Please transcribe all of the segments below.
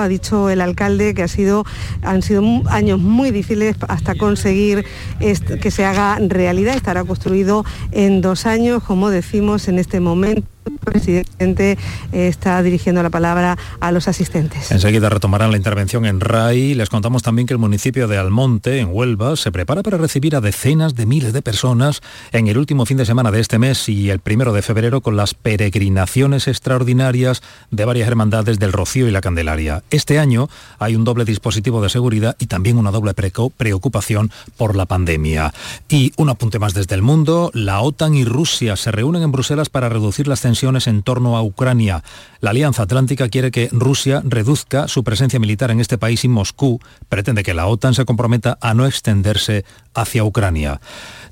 ha dicho el alcalde que ha sido, han sido años muy difíciles hasta conseguir que se haga realidad. Estará construido en dos años, como decimos en este momento presidente está dirigiendo la palabra a los asistentes. Enseguida retomarán la intervención en RAI. Les contamos también que el municipio de Almonte, en Huelva, se prepara para recibir a decenas de miles de personas en el último fin de semana de este mes y el primero de febrero con las peregrinaciones extraordinarias de varias hermandades del Rocío y la Candelaria. Este año hay un doble dispositivo de seguridad y también una doble preocupación por la pandemia. Y un apunte más desde el mundo, la OTAN y Rusia se reúnen en Bruselas para reducir las tensiones en torno a Ucrania. La Alianza Atlántica quiere que Rusia reduzca su presencia militar en este país y Moscú pretende que la OTAN se comprometa a no extenderse hacia Ucrania.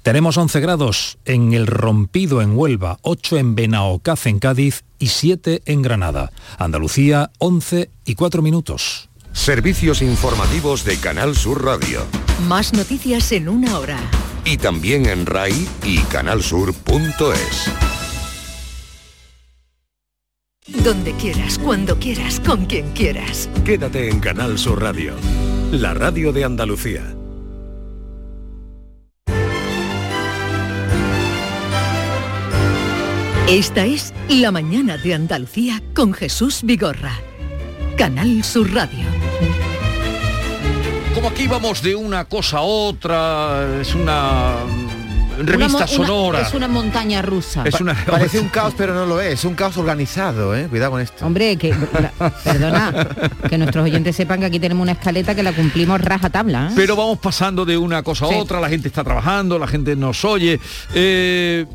Tenemos 11 grados en el Rompido en Huelva, 8 en Benaocaz en Cádiz y 7 en Granada. Andalucía, 11 y 4 minutos. Servicios informativos de Canal Sur Radio. Más noticias en una hora. Y también en RAI y canalsur.es. Donde quieras, cuando quieras, con quien quieras. Quédate en Canal Sur Radio, la radio de Andalucía. Esta es La mañana de Andalucía con Jesús Vigorra. Canal Sur Radio. Como aquí vamos de una cosa a otra, es una revista sonora. es una montaña rusa. Parece un caos, pero no lo es. Es un caos organizado, ¿eh? Cuidado con esto. Hombre, que perdona, que nuestros oyentes sepan que aquí tenemos una escaleta que la cumplimos raja tabla. ¿eh? Pero vamos pasando de una cosa a otra, la gente está trabajando, la gente nos oye. Eh,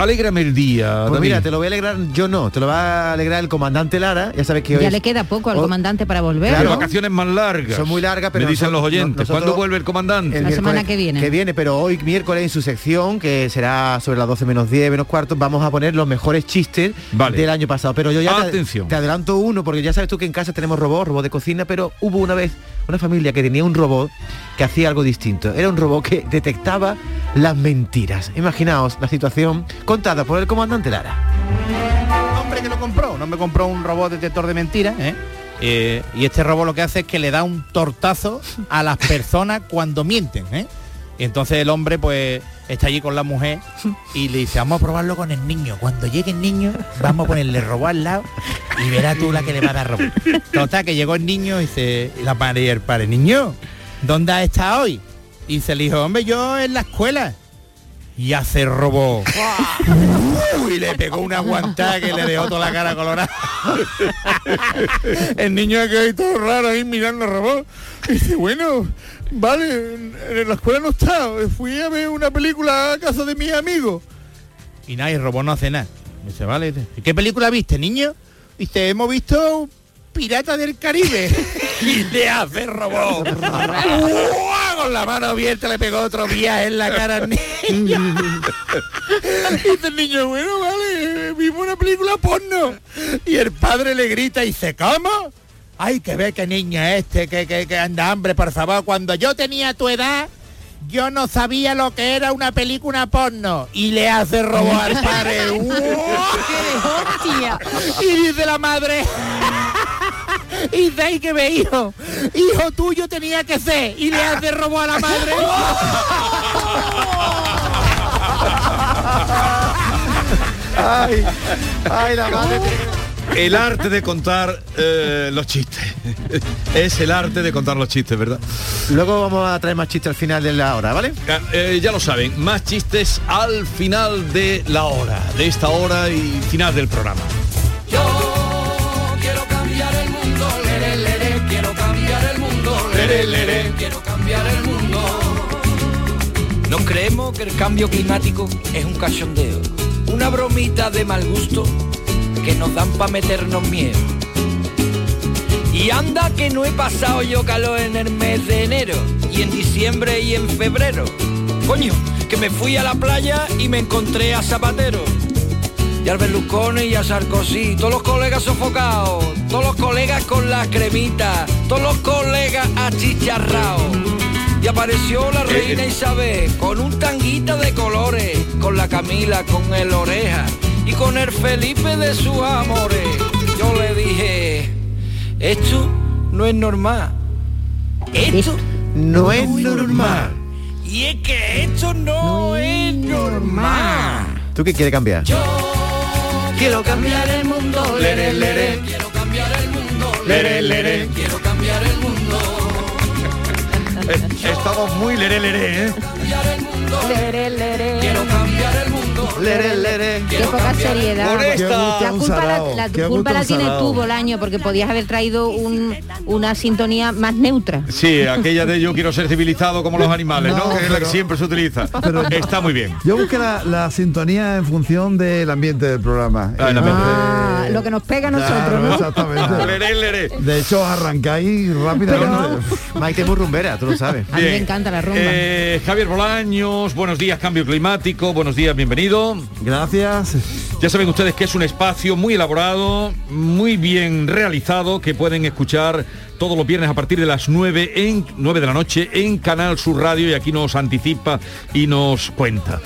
Alégrame el día. Pues mira, te lo voy a alegrar, yo no, te lo va a alegrar el comandante Lara, ya sabes que hoy Ya le queda poco al comandante para volver. Claro, vacaciones más largas. Son muy largas, pero... Me dicen los oyentes, ¿cuándo vuelve el comandante? la semana que viene. Que viene, pero hoy miércoles en su sección, que será sobre las 12 menos 10, menos cuarto, vamos a poner los mejores chistes del año pasado. Pero yo ya Atención. Te, adelanto uno, porque ya sabes tú que en casa tenemos robots, robots de cocina, pero hubo una vez una familia que tenía un robot que hacía algo distinto. Era un robot que detectaba las mentiras. Imaginaos la situación contada por el comandante Lara. Hombre que lo compró, un hombre compró un robot detector de mentiras, ¿eh? Eh, y este robot lo que hace es que le da un tortazo a las personas cuando mienten, ¿eh? Y entonces el hombre pues está allí con la mujer y le dice, vamos a probarlo con el niño. Cuando llegue el niño, vamos a ponerle robot al lado y verás tú la que le va a dar robot. Total, que llegó el niño y dice, la madre y el padre, niño, ¿dónde has estado hoy? Y se le dijo, hombre, yo en la escuela. Y hace robot. y le pegó una guantada que le dejó toda la cara colorada. el niño que ahí todo raro ahí mirando el robot. Y dice, bueno, vale, en la escuela no está. Fui a ver una película a casa de mi amigo. Y nada, el robot no hace nada. dice, vale, ¿qué película viste, niño? Dice, hemos visto Pirata del Caribe. y le hace robot. Con la mano abierta le pegó otro viaje en la cara al niño. y dice el niño, bueno, vale, vimos una película porno. Y el padre le grita y dice, ¿cómo? Ay, que ve que niña este, que, que, que anda hambre, por favor. Cuando yo tenía tu edad, yo no sabía lo que era una película porno y le hace robo al padre. y dice la madre, y de ahí que me hijo, hijo tuyo tenía que ser y le hace robo a la madre. ay, ay, la madre. El arte de contar eh, los chistes. es el arte de contar los chistes, ¿verdad? Luego vamos a traer más chistes al final de la hora, ¿vale? Ya, eh, ya lo saben, más chistes al final de la hora, de esta hora y final del programa. Quiero cambiar el mundo. Nos creemos que el cambio climático es un cachondeo, una bromita de mal gusto que nos dan para meternos miedo. Y anda que no he pasado yo calor en el mes de enero, y en diciembre y en febrero. Coño, que me fui a la playa y me encontré a Zapatero. Y al Berlusconi y a Sarkozy, todos los colegas sofocados, todos los colegas con la cremita, todos los colegas achicharrados. Y apareció la reina Isabel con un tanguita de colores, con la Camila, con el oreja y con el Felipe de sus amores. Yo le dije, esto no es normal. Esto No es normal. Y es que esto no, es normal. ¿Tú qué quieres cambiar? Quiero cambiar el mundo, lere, lere. Quiero cambiar el mundo, lere, lere. Quiero cambiar el mundo. Estamos muy leré, leré, ¿eh? Lere, lere. Quiero cambiar el mundo. Lere, lere. Qué poca seriedad. Por esta. La culpa, la, la culpa salado. tú, Bolaño, porque podías haber traído un- una sintonía más neutra. Sí, aquella de yo quiero ser civilizado como los animales, ¿no? No, que es la que pero- siempre se utiliza. Está muy bien. Yo busqué la, la sintonía en función del ambiente del programa. Ah, ambiente. Ah, lo que nos pega a nosotros, Claro, ¿no? Exactamente. Leré, leré. De hecho, arrancáis rápidamente. Maite es muy rumbera, tú lo sabes. A mí me encanta la rumba. Eh, Javier Bolaños, buenos días, cambio climático, buenos días, bienvenido. Gracias. Ya saben ustedes que es un espacio muy elaborado, muy bien realizado, que pueden escuchar todos los viernes a partir de las 9, en, 9 de la noche en Canal Sur Radio y aquí nos anticipa y nos cuenta.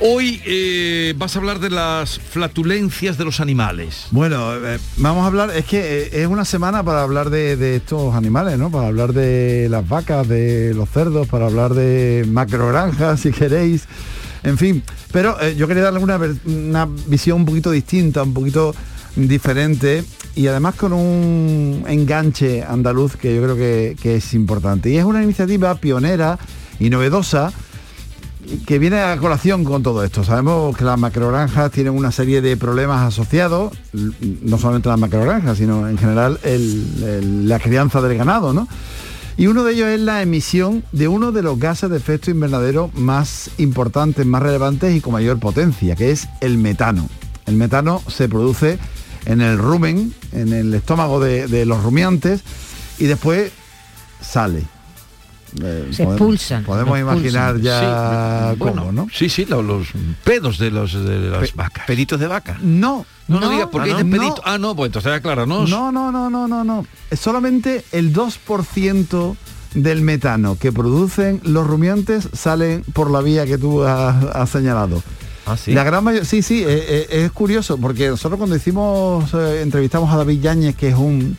Hoy eh, vas a hablar de las flatulencias de los animales. Bueno, eh, vamos a hablar, es que eh, es una semana para hablar de, de estos animales, ¿no? Para hablar de las vacas, de los cerdos, para hablar de macrogranjas, si queréis. En fin, pero eh, yo quería darle una, una visión un poquito distinta, un poquito diferente y además con un enganche andaluz que yo creo que, que es importante. Y es una iniciativa pionera y novedosa que viene a colación con todo esto. Sabemos que las macrogranjas tienen una serie de problemas asociados, no solamente las macrogranjas, sino en general la crianza del ganado, ¿no? Y uno de ellos es la emisión de uno de los gases de efecto invernadero más importantes, más relevantes y con mayor potencia, que es el metano. El metano se produce en el rumen, en el estómago de, de los rumiantes, y después sale. Eh, Se podemos- expulsan, Podemos imaginar ya Sí, bueno, cómo, ¿no? Sí, sí, lo- los, pedos de, los, de las Pe- vacas. Peditos de vaca. No, No, no, digas, porque ah, no. pedito. Ah, no, pues entonces acláranos. No, no, no, no, no, no. Es solamente el 2% del metano que producen los rumiantes salen por la vía que tú has, has señalado. Ah, sí. La gran mayoría, sí, sí, eh, eh, es curioso, porque nosotros cuando hicimos, eh, entrevistamos a David Yáñez, que es un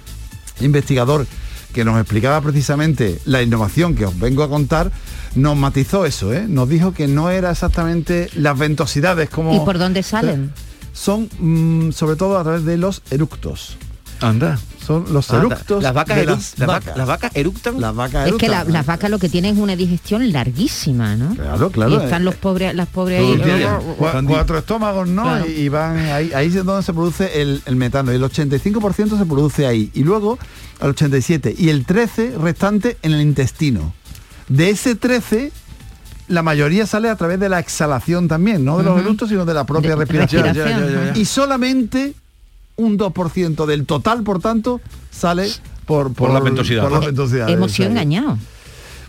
investigador que nos explicaba precisamente la innovación que os vengo a contar, nos matizó eso, ¿eh? nos dijo que no era exactamente las ventosidades como... ¿Y por dónde salen? Son mm, sobre todo a través de los eructos. Anda. Son los Anda, eructos las vacas, de las las vacas. las vacas eructan. Las vacas Es que la- eructan. las vacas lo que tienen es una digestión larguísima, ¿no? Claro, claro. Y están eh, los pobres, las pobres ahí. Están cuatro estómagos, ¿no? Claro. Y, y van ahí, ahí es donde se produce el, el metano. El 85% se produce ahí. Y luego al 87. Y el 13 restante en el intestino. De ese 13, la mayoría sale a través de la exhalación también, no de los eructos, sino de la propia De- respiración. respiración, Ya, ya, ya, ya. Y solamente un 2% del total, por tanto, sale por, Por la ventosidad. Por las ventosidades, Hemos sido engañados.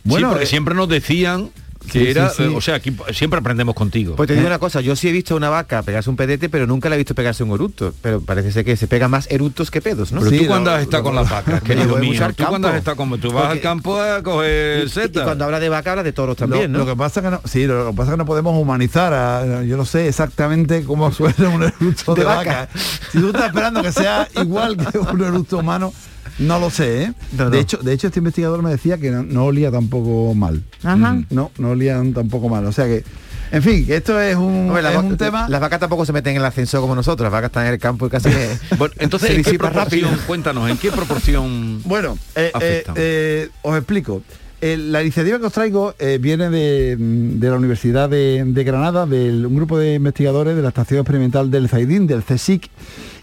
Bueno, sí, porque eh, siempre nos decían que sí, era, sí, sí. eh, o sea, aquí siempre aprendemos contigo. Pues te digo una cosa, yo sí he visto a una vaca pegarse un pedete, pero nunca la he visto pegarse un eructo. Pero parece ser que se pega más eructos que pedos, ¿no? Pero Sí, tú cuando has estado con las vacas, querido mío, tú cuando has estado como tú vas al campo a Y, coger y setas. cuando habla de vaca habla de toros también, lo, ¿no? lo que pasa que no, sí, lo, lo que pasa que no podemos humanizar a- yo no sé exactamente cómo suena un eructo de, De vaca. vaca. Si tú estás esperando que sea igual que un eructo humano, no lo sé, ¿eh? No, no. De hecho, de hecho este investigador me decía que no, no olía tampoco mal. Ajá. No, no olían tampoco mal. O sea que, en fin, esto es un, Hombre, es un tema. Las vacas tampoco se meten en el ascensor como nosotros, las vacas están en el campo y casi que Bueno, entonces, se ¿en qué disipa proporción? rápido. Cuéntanos, ¿en qué proporción? Bueno, eh, eh, eh, os explico. Eh, la iniciativa que os traigo eh, viene de, de la Universidad de, de Granada, de un grupo de investigadores de la Estación Experimental del Zaidín, del CSIC,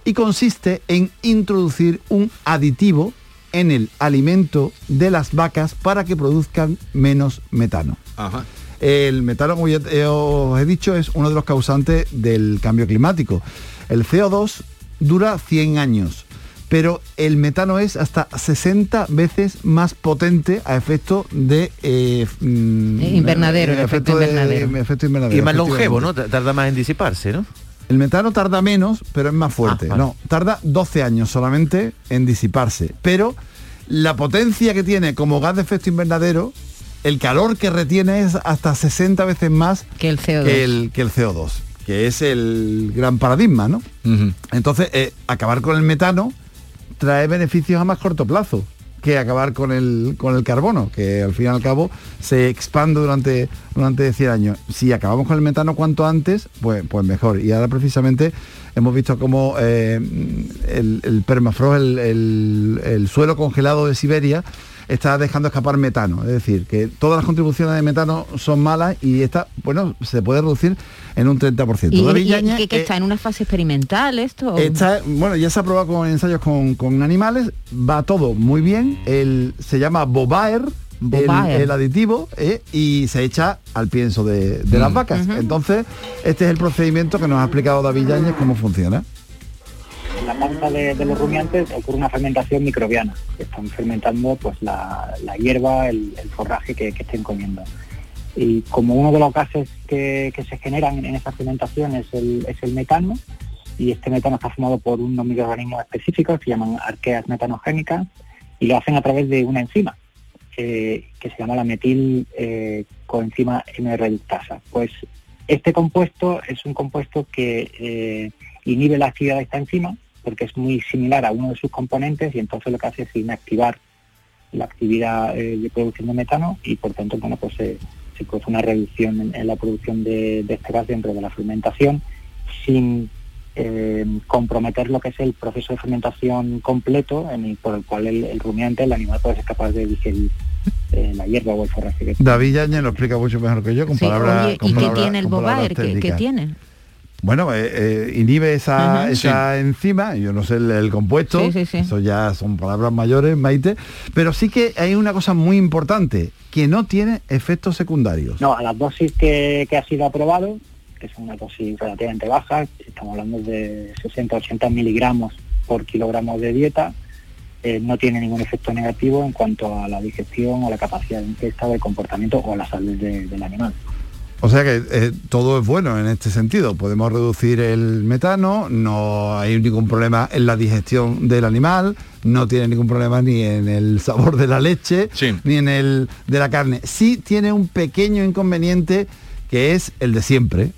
y consiste en introducir un aditivo en el alimento de las vacas para que produzcan menos metano. Ajá. El metano, como ya te- os he dicho, es uno de los causantes del cambio climático. El CO2 dura 100 años, pero el metano es hasta 60 veces más potente a efecto de... eh, mm, Eh, invernadero, el efecto de- invernadero. efecto invernadero, Y más longevo. ¿no? Tarda más en disiparse, ¿no? El metano tarda menos, pero es más fuerte. Ah, vale. No, tarda 12 años solamente en disiparse. Pero la potencia que tiene como gas de efecto invernadero, el calor que retiene es hasta 60 veces más Que el CO2. que el, que el CO2, que es el gran paradigma, ¿no? Entonces, eh, acabar con el metano trae beneficios a más corto plazo, que acabar con el, con el carbono, que al fin y al cabo se expande durante, durante 100 años. Si acabamos con el metano cuanto antes, pues, pues mejor. Y ahora precisamente hemos visto cómo eh, el, el permafrost, el, el- el suelo congelado de Siberia, está dejando escapar metano. Es decir, que todas las contribuciones de metano son malas y esta, bueno, se puede reducir en un 30%. ¿Y, David y- que, que eh, está en una fase experimental esto? Está, bueno, ya se ha probado con ensayos con, con animales, va todo muy bien. El, se llama Bobaer, el, aditivo, eh, y se echa al pienso de, de las vacas. Entonces, este es el procedimiento que nos ha explicado David Yáñez cómo funciona. En la panza de, los rumiantes ocurre una fermentación microbiana, que están fermentando pues la, hierba, el, forraje que, que estén comiendo. Y como uno de los gases que, se generan en esa fermentación es el, metano, y este metano está formado por unos microorganismos específicos que se llaman arqueas metanogénicas, y lo hacen a través de una enzima, eh, que se llama la metil eh, coenzima M-reductasa. Pues este compuesto es un compuesto que eh, inhibe la actividad de esta enzima porque es muy similar a uno de sus componentes y entonces lo que hace es inactivar la actividad eh, de producción de metano y por tanto bueno pues se, se produce una reducción en, en la producción de, de este gas dentro de la fermentación sin eh, comprometer lo que es el proceso de fermentación completo en el- por el cual el, el rumiante, el animal puede ser capaz de digerir eh, la hierba o el forraje que David Yáñez lo explica mucho mejor que yo con Sí, palabras oye, ¿y qué tiene el Bobaer? ¿Qué, tiene? Bueno, eh, eh, inhibe esa, esa enzima, yo no sé el, el compuesto, Sí, sí, sí. eso ya son palabras mayores, Maite, pero sí que hay una cosa muy importante, que no tiene efectos secundarios. No, a las dosis que, que ha sido aprobado, que son una dosis relativamente baja, estamos hablando de 60-80 miligramos por kilogramo de dieta, eh, no tiene ningún efecto negativo en cuanto a la digestión o la capacidad de ingesta, del comportamiento o la salud de- del animal. O sea que eh, todo es bueno en este sentido. Podemos reducir el metano, no hay ningún problema en la digestión del animal, no tiene ningún problema ni en el sabor de la leche, ni en el de la carne. Sí tiene un pequeño inconveniente que es el de siempre.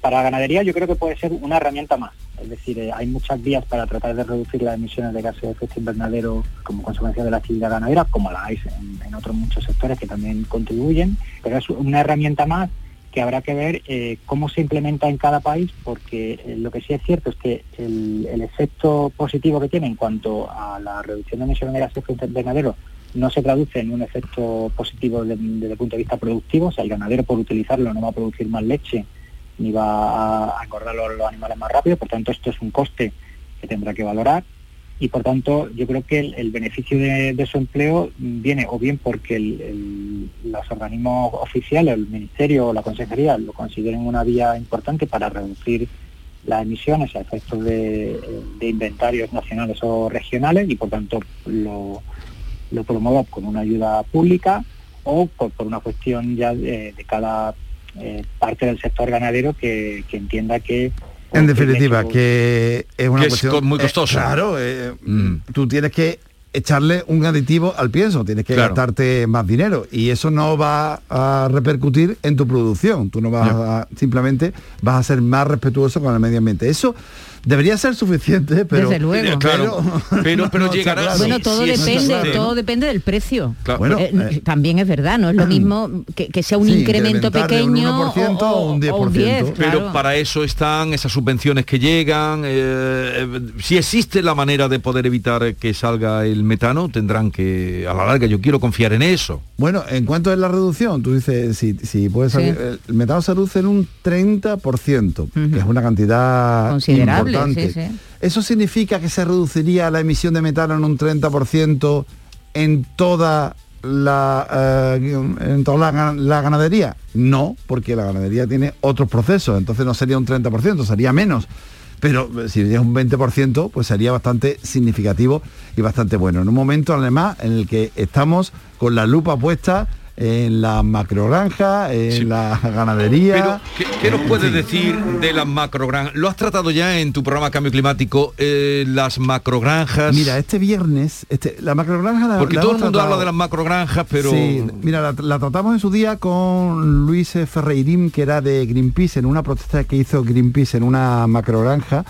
Para la ganadería yo creo que puede ser una herramienta más. Es decir, eh, hay muchas vías para tratar de reducir las emisiones de gases de efecto invernadero como consecuencia de la actividad ganadera, como la hay en, otros muchos sectores que también contribuyen, pero es una herramienta más que habrá que ver eh, cómo se implementa en cada país, porque eh, lo que sí es cierto es que el, efecto positivo que tiene en cuanto a la reducción de emisiones de gases de efecto invernadero no se traduce en un efecto positivo de- desde el punto de vista productivo, o sea, el ganadero por utilizarlo no va a producir más leche ni va a engordar los, animales más rápido, por tanto esto es un coste que tendrá que valorar. Y por tanto yo creo que el, beneficio de, de su empleo viene o bien porque el- los organismos oficiales, el ministerio o la consejería lo consideren una vía importante para reducir las emisiones a efectos de, inventarios nacionales o regionales y por tanto lo, promueva con una ayuda pública o por, una cuestión ya de cada eh, parte del sector ganadero que, que entienda que En definitiva, que es una Que es cuestión muy eh, costoso. claro, eh, tú tienes que echarle un aditivo al pienso, tienes que Claro. gastarte más dinero y eso no va a repercutir en tu producción. Tú no vas a simplemente vas a ser más respetuoso con el medio ambiente. Eso debería ser suficiente, pero Desde luego. Claro, pero, pero No, llegará... claro. Bueno, todo sí, depende, todo depende del precio. Claro. Bueno, Eh, eh, también es verdad, no es lo mismo que, que sea un Sí, incremento un pequeño 1% o, o un o- o un 10, Pero claro. para eso están esas subvenciones que llegan. eh, eh, si existe la manera de poder evitar que salga el metano, tendrán que, a la larga, yo quiero confiar en eso. Bueno, en cuanto es la reducción, tú dices, si, si puede salir, el metano se reduce en un 30%, que es una cantidad Considerable, importante. sí, sí. ¿Eso significa que se reduciría la emisión de metano en un 30% en toda la eh, en toda la, la ganadería? No, porque la ganadería tiene otros procesos, entonces no sería un 30%, sería menos. Pero eh, si es un 20%, pues sería bastante significativo y bastante bueno. En un momento, además, en el que estamos con la lupa puesta en la macrogranja, en la ganadería. Pero, ¿qué, qué nos puedes decir de las macrogranjas? ¿Lo has tratado ya en tu programa Cambio Climático? eh, las macrogranjas. Mira, este viernes, este, la macrogranja la- Porque la todo el mundo tratado. habla de las macrogranjas, pero... Sí, mira, la, la tratamos en su día con Luis Ferreirín, que era de Greenpeace, en una protesta que hizo Greenpeace en una macrogranja.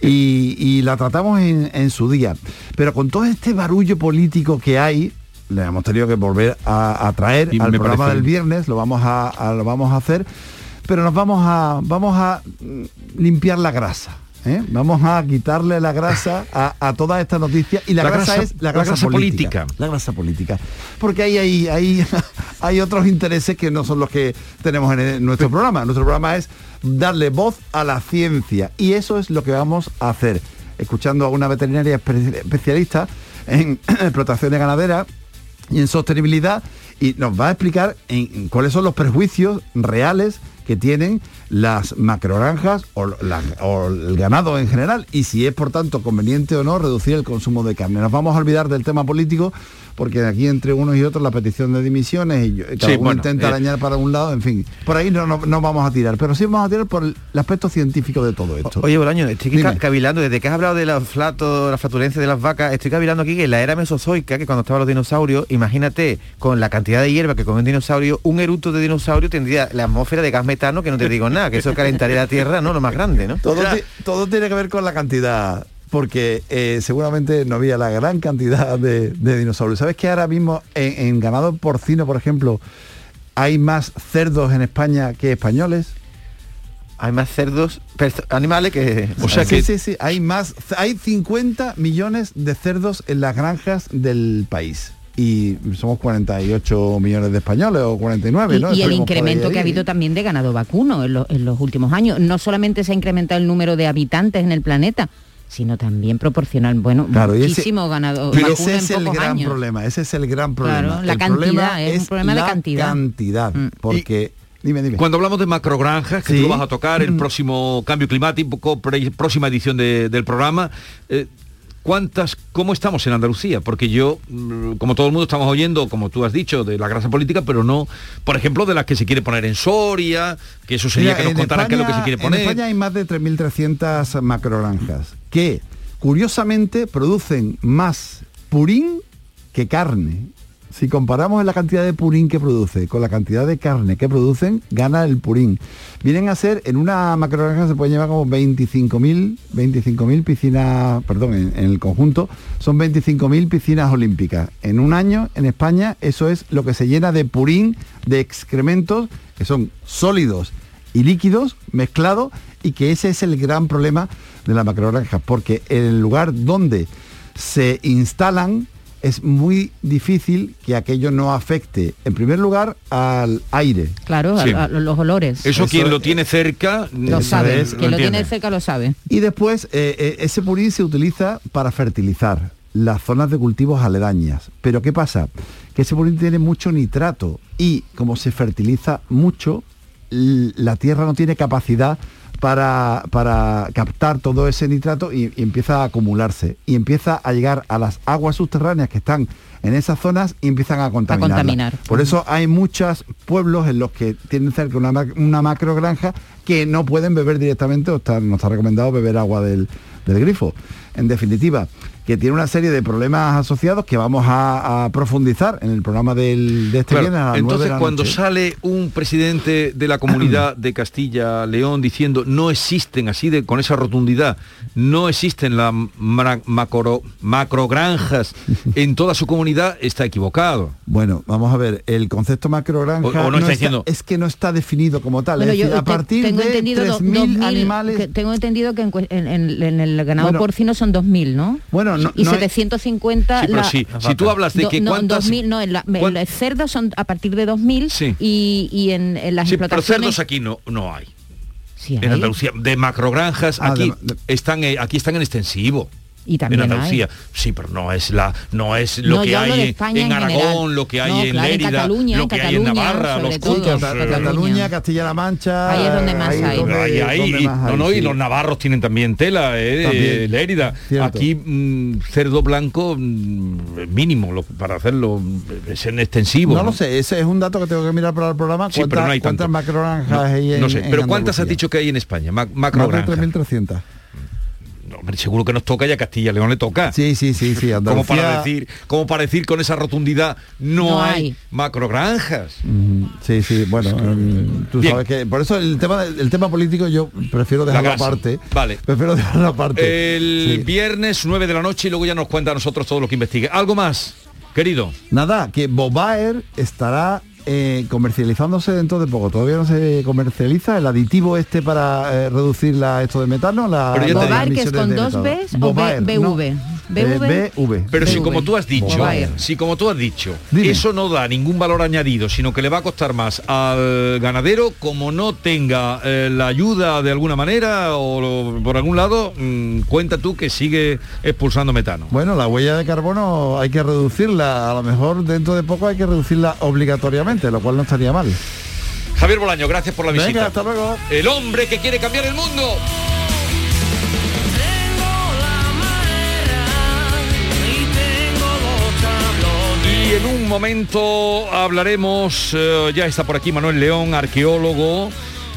y, y la tratamos en, en su día. Pero con todo este barullo político que hay, le hemos tenido que volver a, a traer Y al programa parece- del viernes, lo vamos a, a- lo vamos a hacer, pero nos vamos a vamos a mm, limpiar la grasa. ¿eh? Vamos a quitarle la grasa a, a toda esta noticia y la, La grasa, grasa- es la la grasa, política, política. La grasa política. Porque ahí hay, hay, hay otros intereses que no son los que tenemos en el- nuestro programa. Nuestro programa es darle voz a la ciencia y eso es lo que vamos a hacer. Escuchando a una veterinaria espe- especialista en explotaciones ganaderas y en sostenibilidad y nos va a explicar en, cuáles son los prejuicios reales que tienen las macrogranjas o, la- o el ganado en general y si es por tanto conveniente o no reducir el consumo de carne. Nos vamos a olvidar del tema político porque aquí entre unos y otros la petición de dimisiones y cada Sí, uno bueno, intenta eh. arañar para un lado, en fin, por ahí no, no, no vamos a tirar, pero sí vamos a tirar por el, aspecto científico de todo esto. Oye, Bolaño, estoy Dime. ca- cavilando, desde que has hablado de la flato, la flatulencia de las vacas, estoy cavilando aquí que en la era mesozoica, que cuando estaban los dinosaurios, imagínate, con la cantidad de hierba que come un dinosaurio, un eruto de dinosaurio tendría la atmósfera de gas metano, que no te digo nada, que eso calentaría la Tierra, ¿no? Lo más grande, ¿no? Todo, todo tiene que ver con la cantidad, porque eh, seguramente no había la gran cantidad de, de dinosaurios. ¿Sabes que ahora mismo en, en ganado porcino, por ejemplo, hay más cerdos en España que españoles? Hay más cerdos, animales que... O sea sí, sí, sí, hay más, hay 50 millones de cerdos en las granjas del país. Y somos 48 millones de españoles o 49, Y, ¿no? y el incremento que ha habido también de ganado vacuno en, lo- en los últimos años. No solamente se ha incrementado el número de habitantes en el planeta, sino también proporcional, bueno, Claro, y ese- muchísimo ganado Pero vacuno ese en es el pocos gran años. problema, ese es el gran problema. Claro, la El cantidad, problema es un problema de la cantidad. Mm. cantidad, porque dime, dime. Cuando hablamos de macrogranjas, que Sí. tú lo vas a tocar, el próximo cambio climático, pre- próxima edición de- del programa, eh, ¿cuántas, cómo estamos en Andalucía? Porque yo, mm, como todo el mundo, estamos oyendo, como tú has dicho, de la grasa política, pero no, por ejemplo, de las que se quiere poner en Soria, que eso sería Mira, que nos contaran qué es lo que se España- quiere poner. En España hay más de 3.300 macrogranjas que, curiosamente, producen más purín que carne. Si comparamos la cantidad de purín que produce con la cantidad de carne que producen, gana el purín. Vienen a ser, en una macrogranja se pueden llevar como 25.000 25.000 piscinas, perdón, en, el conjunto, son 25.000 piscinas olímpicas. En un año, en España, eso es lo que se llena de purín, de excrementos, que son sólidos y líquidos mezclados y que ese es el gran problema de la macrogranja, porque en el lugar donde se instalan es muy difícil que aquello no afecte, en primer lugar, al aire. Claro, a- Sí. a, los olores. Eso, quien lo tiene cerca lo sabe, es, quien lo tiene cerca lo sabe. Y después, eh, eh, ese purín se utiliza para fertilizar las zonas de cultivos aledañas. Pero ¿qué pasa? Que ese purín tiene mucho nitrato y como se fertiliza mucho, la tierra no tiene capacidad para, para captar todo ese nitrato y, y empieza a acumularse. Y empieza a llegar a las aguas subterráneas que están en esas zonas y empiezan a contaminar. contaminar. Por eso hay muchos pueblos en los que tienen cerca una, una macro granja que no pueden beber directamente o está, no está recomendado beber agua del, del grifo. En definitiva, que tiene una serie de problemas asociados que vamos a, a profundizar en el programa del, de este Claro, viernes a las nueve de entonces la cuando noche. sale un presidente de la comunidad de Castilla León diciendo no existen así de con esa rotundidad no existen las macro macrogranjas en toda su comunidad está equivocado Bueno, vamos a ver, el concepto macrogranja O- o no está diciendo- es que no está definido como tal. Bueno, es yo decir, a partir tengo de entendido do- 3.000 2000, animales... que tengo entendido que en el ganado Bueno, porcino son 2.000, ¿no? Bueno, no- y no es- 750 Sí, pero la- sí, si tú hablas de Do- que no, cuántas 2000, no, en la, en cuán- los cerdos son a partir de 2.000 Sí. y, y en, en las Sí, pero explotaciones cerdos aquí no no hay Sí en. Andalucía de macrogranjas Ah, aquí de- de- están eh, aquí están en extensivo y también en hay. Andalucía sí pero no es la no es lo No, que hay en- en, en Aragón lo que hay No, en claro, en Lérida Cataluña, lo en que hay en Cataluña, Navarra los cultos Cata- Cataluña, Castilla-La Mancha. Ahí es donde más hay. donde- Ahí, ahí, donde y- más no, hay, no, y sí. los navarros tienen también tela, eh, También. eh, Lérida. Cierto. Aquí mm, cerdo blanco mm, mínimo lo- para hacerlo mm, es en extensivo. No lo sé, ese es un dato que tengo que mirar para el programa. Sí, pero no hay ¿Cuántas No, hay en no sé, en pero ¿cuántas has dicho que hay en España? Macrogranjas. 3.300. Hombre, Seguro que nos toca y a Castilla y León le toca. Sí, sí, sí, sí. Como para Andalucía- decir, como para decir con esa rotundidad, no, No hay, hay. macrogranjas. Mm, Sí, sí, bueno, mm, tú Bien. sabes que por eso el tema el tema político yo prefiero dejarlo aparte. Vale. Prefiero dejarlo aparte. El Sí. viernes 9 de la noche y luego ya nos cuenta a nosotros todo lo que investigue. ¿Algo más, querido? Nada, que Bobaer estará eh, comercializándose dentro de poco. Todavía no se comercializa el aditivo este para eh, reducir la, esto de metano. La, Pero ya te las digo. Bobaer, que es con dos. Bs o. BV. Eh, BV. BV. Pero si como tú has dicho, si como tú has dicho, Dime. eso no da ningún valor añadido, sino que le va a costar más al ganadero como no tenga eh, la ayuda de alguna manera o lo- por algún lado, mm, cuenta tú que sigue expulsando metano. Bueno, la huella de carbono hay que reducirla. A lo mejor dentro de poco hay que reducirla obligatoriamente, lo cual no estaría mal. Javier Bolaño, gracias por la visita. Venga, hasta luego. El hombre que quiere cambiar el mundo. En un momento hablaremos, eh, ya está por aquí Manuel León, arqueólogo,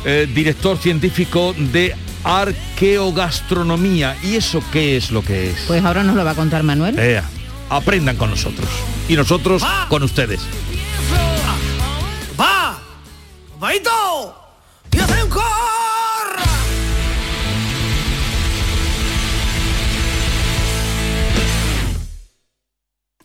eh, director científico de arqueogastronomía. ¿Y eso qué es lo que es? Pues ahora nos lo va a contar Manuel. Ea, aprendan con nosotros. Y nosotros con ustedes. ¡Va! ¡Vaito!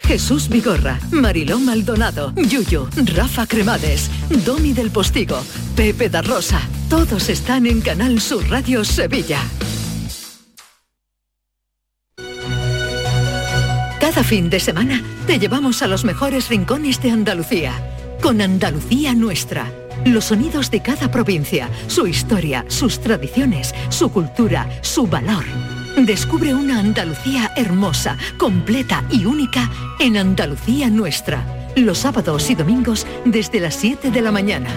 Jesús Vigorra, Mariló Maldonado, Yuyu, Rafa Cremades, Domi del Postigo, Pepe da Rosa, todos están en Canal Sur Radio Sevilla. Cada fin de semana te llevamos a los mejores rincones de Andalucía, con Andalucía Nuestra. Los sonidos de cada provincia, su historia, sus tradiciones, su cultura, su valor. Descubre una Andalucía hermosa, completa y única en Andalucía Nuestra. Los sábados y domingos desde las 7 de la mañana.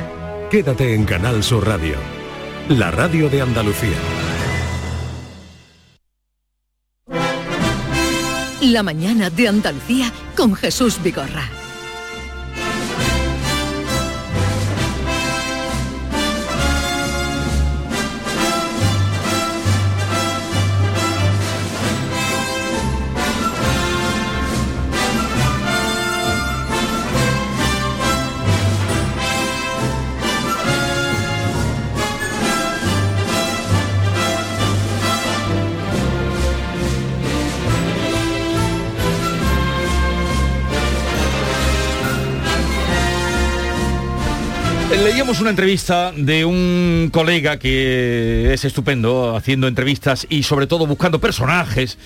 Quédate en Canal Sur Radio, la radio de Andalucía. La mañana de Andalucía con Jesús Vigorra. Leíamos una entrevista de un colega que es estupendo haciendo entrevistas y sobre todo buscando personajes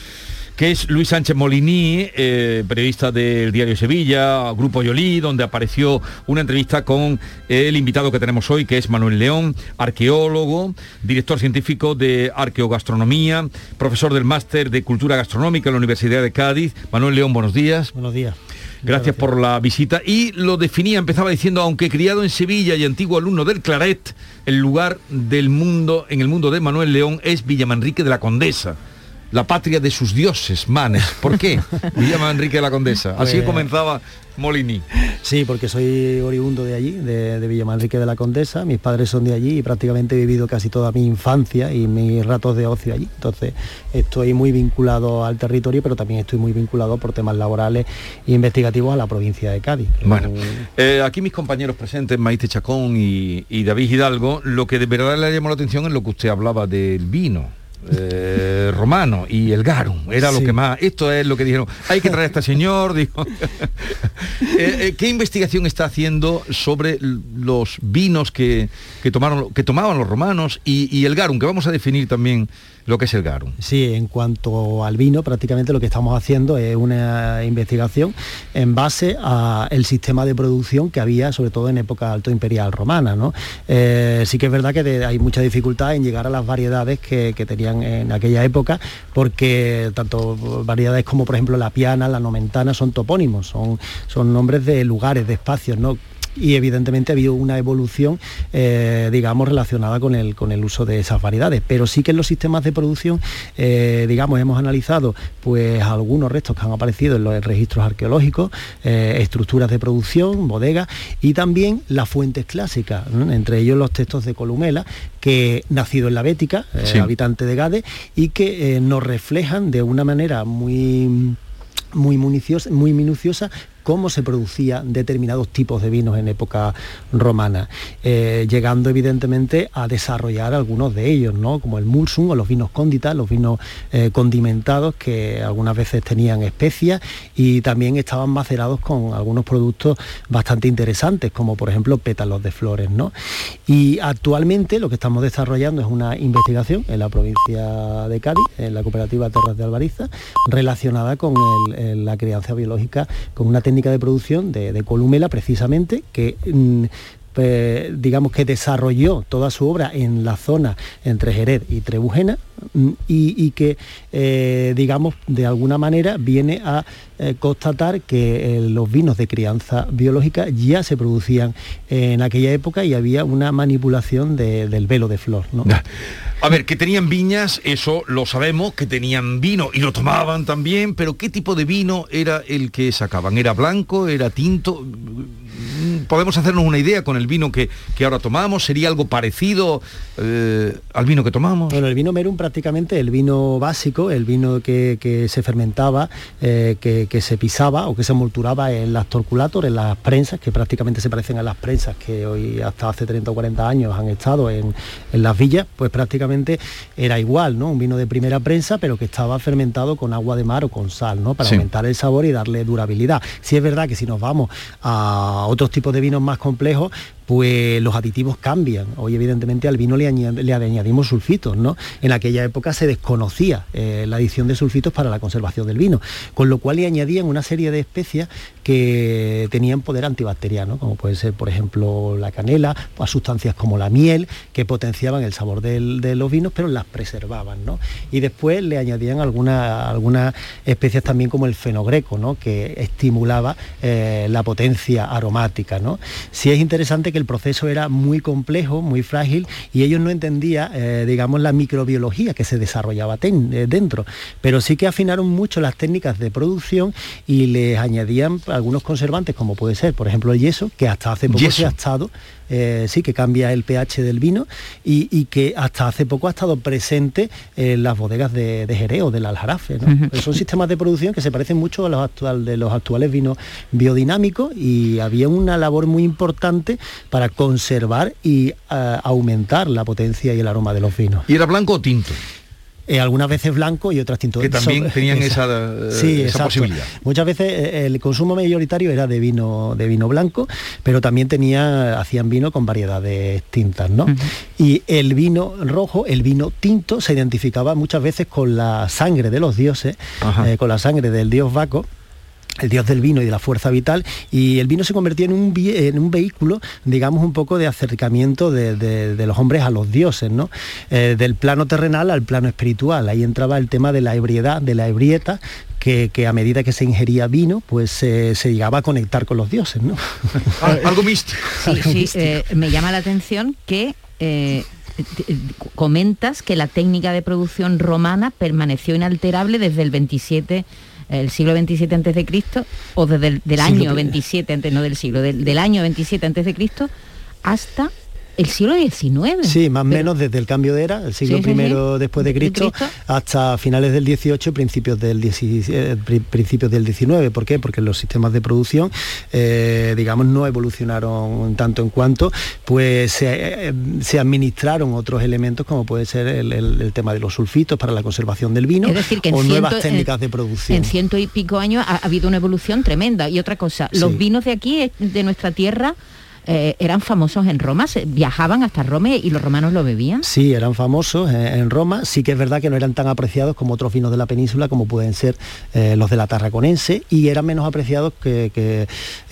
que es Luis Sánchez Molini, eh, periodista del diario Sevilla, Grupo Yolí, donde apareció una entrevista con el invitado que tenemos hoy, que es Manuel León, arqueólogo, director científico de arqueogastronomía, profesor del máster de cultura gastronómica en la Universidad de Cádiz. Manuel León, buenos días. Buenos días. Gracias por la visita. Y lo definía, empezaba diciendo, aunque criado en Sevilla y antiguo alumno del Claret, el lugar del mundo, en el mundo de Manuel León es Villamanrique de la Condesa. La patria de sus dioses, manes. ¿Por qué? Villa Manrique de la Condesa. Así Pues- comenzaba Molini. Sí, porque soy oriundo de allí, de, de Villamanrique de la Condesa, mis padres son de allí y prácticamente he vivido casi toda mi infancia y mis ratos de ocio allí. Entonces estoy muy vinculado al territorio, pero también estoy muy vinculado por temas laborales e investigativos a la provincia de Cádiz. Bueno, eh, aquí mis compañeros presentes, Maite Chacón y, y David Hidalgo, lo que de verdad le llamó la atención es lo que usted hablaba del vino. Eh, romano y el garum. Era lo que más esto es lo que dijeron hay que traer a este señor dijo. Eh, eh, qué investigación está haciendo sobre los vinos que, que tomaron que tomaban los romanos y, y el garum que vamos a definir también lo que es el garum Sí, en cuanto al vino, prácticamente lo que estamos haciendo es una investigación en base al sistema de producción que había, sobre todo en época alto imperial romana. ¿no? Eh, sí que es verdad que hay mucha dificultad en llegar a las variedades que, que tenían en aquella época, porque tanto variedades como por ejemplo la piana, la nomentana, son topónimos, son, son nombres de lugares, de espacios, ¿no? Y evidentemente ha habido una evolución, eh, digamos, relacionada con el, con el uso de esas variedades. Pero sí que en los sistemas de producción, eh, digamos, hemos analizado pues algunos restos que han aparecido en los registros arqueológicos, eh, estructuras de producción, bodegas y también las fuentes clásicas, ¿no? entre ellos los textos de Columela, que nacido en la Bética, Sí. habitante de Gade, y que nos reflejan de una manera muy muy minuciosa cómo se producían determinados tipos de vinos en época romana, eh, llegando evidentemente a desarrollar algunos de ellos, ¿no? como el mulsum o los vinos cónditas, los vinos eh, condimentados que algunas veces tenían especias y también estaban macerados con algunos productos bastante interesantes, como por ejemplo pétalos de flores. ¿no? Y actualmente lo que estamos desarrollando es una investigación en la provincia de Cádiz, en la cooperativa Terras de Albariza, relacionada con la crianza biológica, con una técnica de producción de, de columela precisamente, que mm, digamos que desarrolló toda su obra en la zona entre Jerez y Trebujena mm, y, que eh, digamos de alguna manera viene a eh, constatar que eh, los vinos de crianza biológica ya se producían en aquella época y había una manipulación de- del velo de flor. ¿no? A ver, que tenían viñas, eso lo sabemos, que tenían vino y lo tomaban también, pero ¿qué tipo de vino era el que sacaban? ¿Era blanco? ¿Era tinto? Mm, Podemos hacernos una idea con el vino que, que ahora tomamos, ¿sería algo parecido eh, al vino que tomamos? Bueno, el vino merum prácticamente el vino básico, el vino que, que se fermentaba, eh, que, que se pisaba o que se molturaba en las torculator, en las prensas, que prácticamente se parecen a las prensas que hoy hasta hace 30 o 40 años han estado en, en las villas, pues prácticamente era igual, ¿no? Un vino de primera prensa, pero que estaba fermentado con agua de mar o con sal, ¿no? Para Sí. aumentar el sabor y darle durabilidad. Sí es verdad que si nos vamos a otros tipos de vinos más complejos, pues los aditivos cambian. Hoy evidentemente al vino le, añad- le añadimos sulfitos, ¿no? En aquella época se desconocía eh, la adición de sulfitos para la conservación del vino, con lo cual le añadían una serie de especias que tenían poder antibacteriano, como puede ser, por ejemplo, la canela, o sustancias como la miel, que potenciaban el sabor del- de los vinos, pero las preservaban, ¿no? Y después le añadían algunas algunas especias también como el fenogreco, ¿no? Que estimulaba eh, la potencia aromática, ¿no? Sí es interesante que el proceso era muy complejo, muy frágil, y ellos no entendían, eh, digamos, la microbiología que se desarrollaba ten- eh, dentro, pero sí que afinaron mucho las técnicas de producción y les añadían algunos conservantes, como puede ser, por ejemplo, el yeso, que hasta hace poco Yeso. se ha estado, eh, sí, que cambia el pH del vino y, y que hasta hace poco ha estado presente en las bodegas de, de Jerez o del Aljarafe. Son sistemas de producción que se parecen mucho a los, actual, de los actuales vinos biodinámicos y había una labor muy importante para conservar y eh, aumentar la potencia y el aroma de los vinos. ¿Y era blanco o tinto? Eh, algunas veces blanco y otras tinto. Que también tenían esa, Esa- eh, sí, esa exacto. posibilidad. Muchas veces eh, el consumo mayoritario era de vino, de vino blanco, pero también tenía, hacían vino con variedades tintas, ¿no? Y el vino rojo, el vino tinto, se identificaba muchas veces con la sangre de los dioses, eh, con la sangre del dios Baco el dios del vino y de la fuerza vital, y el vino se convertía en un, en un vehículo, digamos, un poco de acercamiento de, de- de los hombres a los dioses, ¿no? Eh, del plano terrenal al plano espiritual. Ahí entraba el tema de la ebriedad, de la ebrieta, que, que a medida que se ingería vino, pues se- se llegaba a conectar con los dioses, ¿no? Ah, algo místico. Sí, sí, eh, me llama la atención que eh, eh, comentas que la técnica de producción romana permaneció inalterable desde el 27 el siglo 27 antes de Cristo o desde el del Siglo año pri- 27 antes no del siglo del, del año 27 antes de Cristo hasta el siglo XIX. Sí, más o menos desde el cambio de era, el siglo Sí, primero sí. después de De Cristo, hasta finales del 18 y principios del, 17 eh, pri- principios del 19. ¿Por qué? Porque los sistemas de producción, eh, digamos, no evolucionaron tanto en cuanto pues se, eh, se administraron otros elementos como puede ser el, el- el tema de los sulfitos para la conservación del vino Es decir, que o nuevas técnicas de producción. En ciento y pico años ha, ha habido una evolución tremenda. Y otra cosa, los Sí. vinos de aquí, eh, de nuestra tierra, eh, eran famosos en Roma, se- viajaban hasta Roma y los romanos lo bebían. Sí, eran famosos eh, en Roma. Sí que es verdad que no eran tan apreciados como otros vinos de la península, como pueden ser eh, los de la Tarraconense, y eran menos apreciados que, que-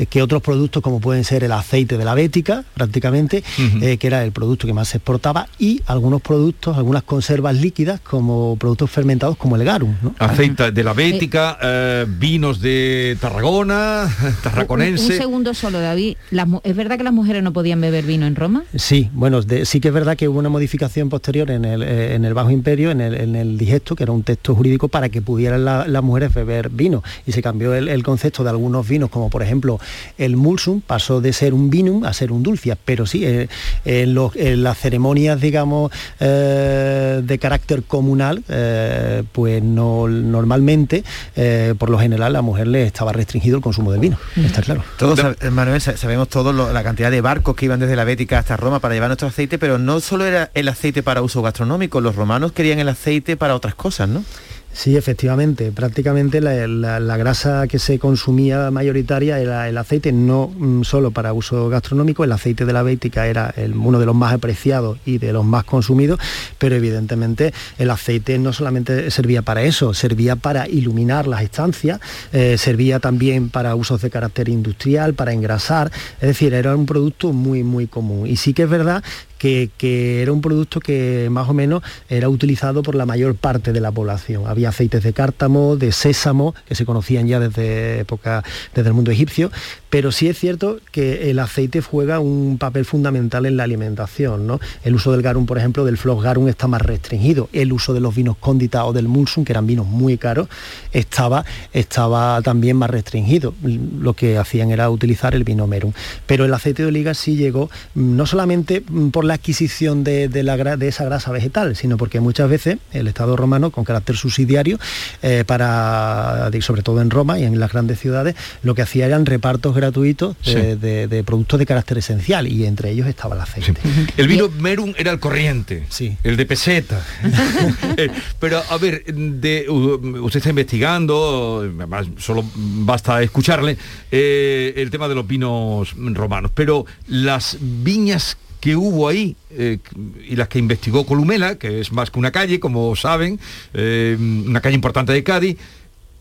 que otros productos como pueden ser el aceite de la Bética, prácticamente, eh, que era el producto que más se exportaba, y algunos productos, algunas conservas líquidas como productos fermentados como el garum. ¿no? Aceite de la Bética, eh, vinos de Tarragona, Un, tarraconense. un segundo solo, David. Las ¿Es verdad que las mujeres no podían beber vino en Roma? Sí, bueno, de- sí que es verdad que hubo una modificación posterior en el, eh, en el Bajo Imperio, en el, en el digesto, que era un texto jurídico para que pudieran la- las mujeres beber vino. Y se cambió el, el concepto de algunos vinos, como por ejemplo el mulsum, pasó de ser un vinum a ser un dulcia. Pero sí, eh, en, los- en las ceremonias, digamos, eh, de carácter comunal, eh, pues no normalmente, eh, por lo general, a la mujer le estaba restringido el consumo del vino. Está claro. Todos, Manuel, sa- sabemos todos lo- la cantidad de barcos que iban desde la Bética hasta Roma para llevar nuestro aceite, pero no solo era el aceite para uso gastronómico, los romanos querían el aceite para otras cosas, ¿no? Sí, efectivamente. Prácticamente la, grasa que se consumía mayoritaria era el aceite, no mm, solo para uso gastronómico, el aceite de la bética era uno de los más apreciados y de los más consumidos, pero evidentemente el aceite no solamente servía para eso, servía para iluminar las estancias, eh, servía también para usos de carácter industrial, para engrasar, es decir, era un producto muy, muy común. Y sí que es verdad que, era un producto que más o menos era utilizado por la mayor parte de la población. Había aceites de cártamo, de sésamo, que se conocían ya desde época, desde el mundo egipcio, pero sí es cierto que el aceite juega un papel fundamental en la alimentación. ¿no? El uso del garum, por ejemplo, del floss garum está más restringido. El uso de los vinos cóndita o del mulsum, que eran vinos muy caros, estaba, estaba también más restringido. Lo que hacían era utilizar el vino merum. Pero el aceite de oliva sí llegó mm, no solamente mm, por la adquisición de, de la de esa grasa vegetal, sino porque muchas veces el Estado romano, con carácter subsidiario, eh, para, sobre todo en Roma y en las grandes ciudades, lo que hacía eran repartos gratuitos de, Sí. de- productos de carácter esencial y entre ellos estaba el aceite. El vino Merum era el corriente, el de peseta. Eh, Pero a ver, de, usted está investigando, además solo basta escucharle, eh, el tema de los vinos romanos, pero las viñas que hubo ahí eh, y las que investigó Columela, que es más que una calle, como saben, eh, una calle importante de Cádiz,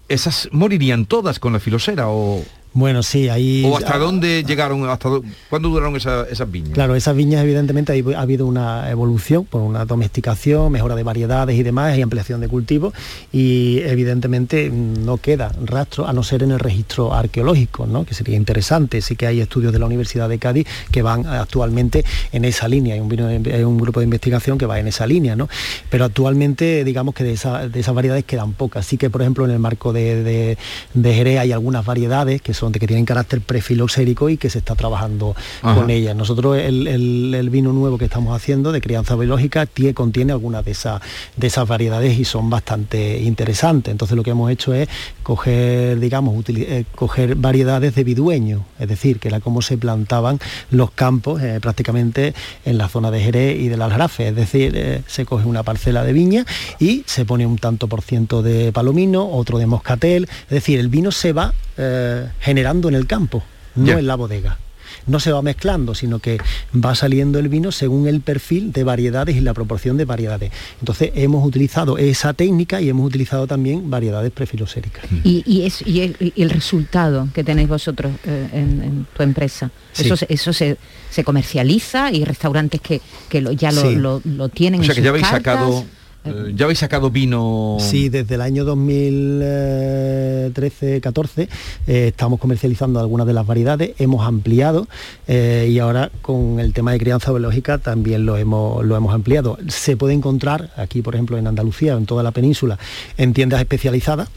esas morirían todas con la filosera o, Bueno, sí, ahí... o hasta dónde llegaron, hasta cuándo duraron esa- esas viñas. Claro, esas viñas evidentemente ha habido una evolución por una domesticación, mejora de variedades y demás, y ampliación de cultivos y evidentemente mm, no queda rastro a no ser en el registro arqueológico, ¿no? que sería interesante. Sí que hay estudios de la Universidad de Cádiz que van actualmente en esa línea, hay un, vino- hay un grupo de investigación que va en esa línea, ¿no? pero actualmente digamos que de, esa- de esas variedades quedan pocas. Sí que por ejemplo en el marco de, de, de Jerez hay algunas variedades que son de que tienen carácter prefiloxérico y que se está trabajando Ajá. con ellas. Nosotros el, el- el vino nuevo que estamos haciendo de crianza biológica tie- contiene algunas de esas de esas variedades y son bastante interesantes. Entonces lo que hemos hecho es coger, digamos, eh, coger variedades de vidueño, es decir, que era como se plantaban los campos eh, prácticamente en la zona de Jerez y del Aljarafe. Es decir, eh, se coge una parcela de viña y se pone un tanto por ciento de palomino, otro de moscatel. Es decir, el vino se va eh, generando en el campo, no en la bodega no se va mezclando, sino que va saliendo el vino según el perfil de variedades y la proporción de variedades. Entonces hemos utilizado esa técnica y hemos utilizado también variedades prefiloséricas. Y, y es, y el, y el resultado que tenéis vosotros eh, en, en tu empresa, Sí. eso, se- eso se, se comercializa y restaurantes que, que lo- ya lo, Sí. lo- lo tienen O sea en que ya habéis cartas. sacado, eh, ya habéis sacado vino. Sí, desde el año 13, 14, eh, estamos comercializando algunas de las variedades, hemos ampliado eh, y ahora con el tema de crianza biológica también lo hemos, lo hemos ampliado. Se puede encontrar aquí, por ejemplo, en Andalucía, en toda la península, en tiendas especializadas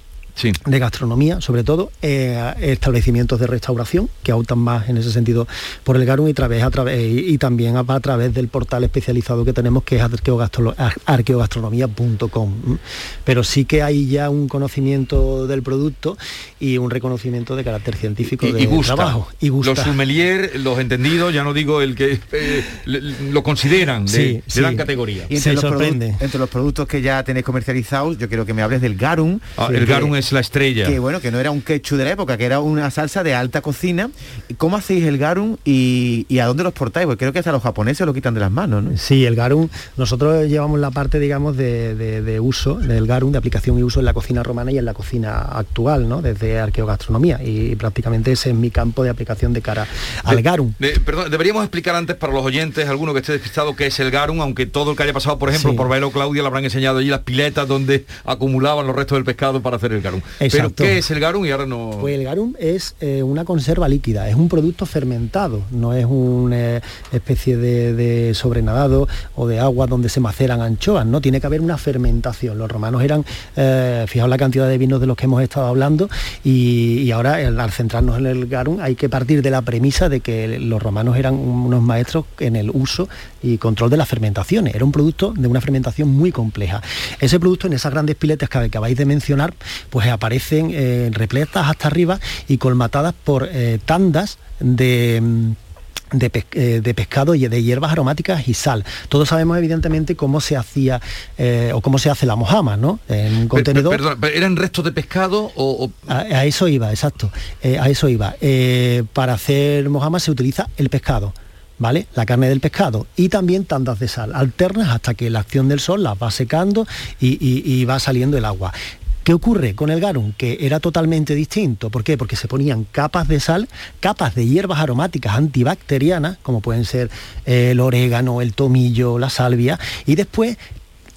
de gastronomía, sobre todo, eh, establecimientos de restauración que autan más en ese sentido por el Garum y, través, a través, y también a, a través del portal especializado que tenemos que es arqueogastro- ar- arqueogastronomía.com. Pero sí que hay ya un conocimiento del producto y un reconocimiento de carácter científico Y, del y gusta. trabajo. Y gusta. Los sommelier, los entendidos, ya no digo el que eh, le- lo consideran, le, le dan categoría. Y entre los, produ- entre los productos que ya tenéis comercializados, yo quiero que me hables del garum. Ah, el que- garum es la estrella. Que bueno, que no era un ketchup de la época, que era una salsa de alta cocina. ¿Cómo hacéis el garum y, y a dónde los portáis? Porque creo que hasta los japoneses lo quitan de las manos, ¿no? Sí, el garum, nosotros llevamos la parte, digamos, de, de- de uso del garum, de aplicación y uso en la cocina romana y en la cocina actual, ¿no? Desde arqueogastronomía y prácticamente ese es mi campo de aplicación de cara al De- garum. de- perdón, deberíamos explicar antes para los oyentes, alguno que esté despistado, qué es el garum, aunque todo el que haya pasado, por ejemplo, Sí. por Bailo Claudia le habrán enseñado allí las piletas donde acumulaban los restos del pescado para hacer el garum. Pero Exacto. ¿qué es el garum? Y ahora no... Pues el garum es eh, una conserva líquida, es un producto fermentado, no es una especie de, de sobrenadado o de agua donde se maceran anchoas, no tiene que haber una fermentación. Los romanos eran, eh, fijaos la cantidad de vinos de los que hemos estado hablando y, y ahora el- al centrarnos en el garum hay que partir de la premisa de que los romanos eran unos maestros en el uso y control de las fermentaciones. Era un producto de una fermentación muy compleja. Ese producto en esas grandes piletas que acabáis de mencionar, pues aparecen eh, repletas hasta arriba y colmatadas por eh, tandas de... mm, de, pes- eh, de pescado y de hierbas aromáticas y sal. Todos sabemos evidentemente cómo se hacía eh, o cómo se hace la mojama, ¿no? En un contenedor. perdón, ¿pero ¿eran restos de pescado o...? o- A, a eso iba, exacto. Eh, a eso iba. Eh, para hacer mojama se utiliza el pescado. ¿Vale? La carne del pescado y también tandas de sal alternas hasta que la acción del sol las va secando y, y- y va saliendo el agua. ¿Qué ocurre con el garum? Que era totalmente distinto. ¿Por qué? Porque se ponían capas de sal, capas de hierbas aromáticas antibacterianas, como pueden ser eh, el orégano, el tomillo, la salvia, y después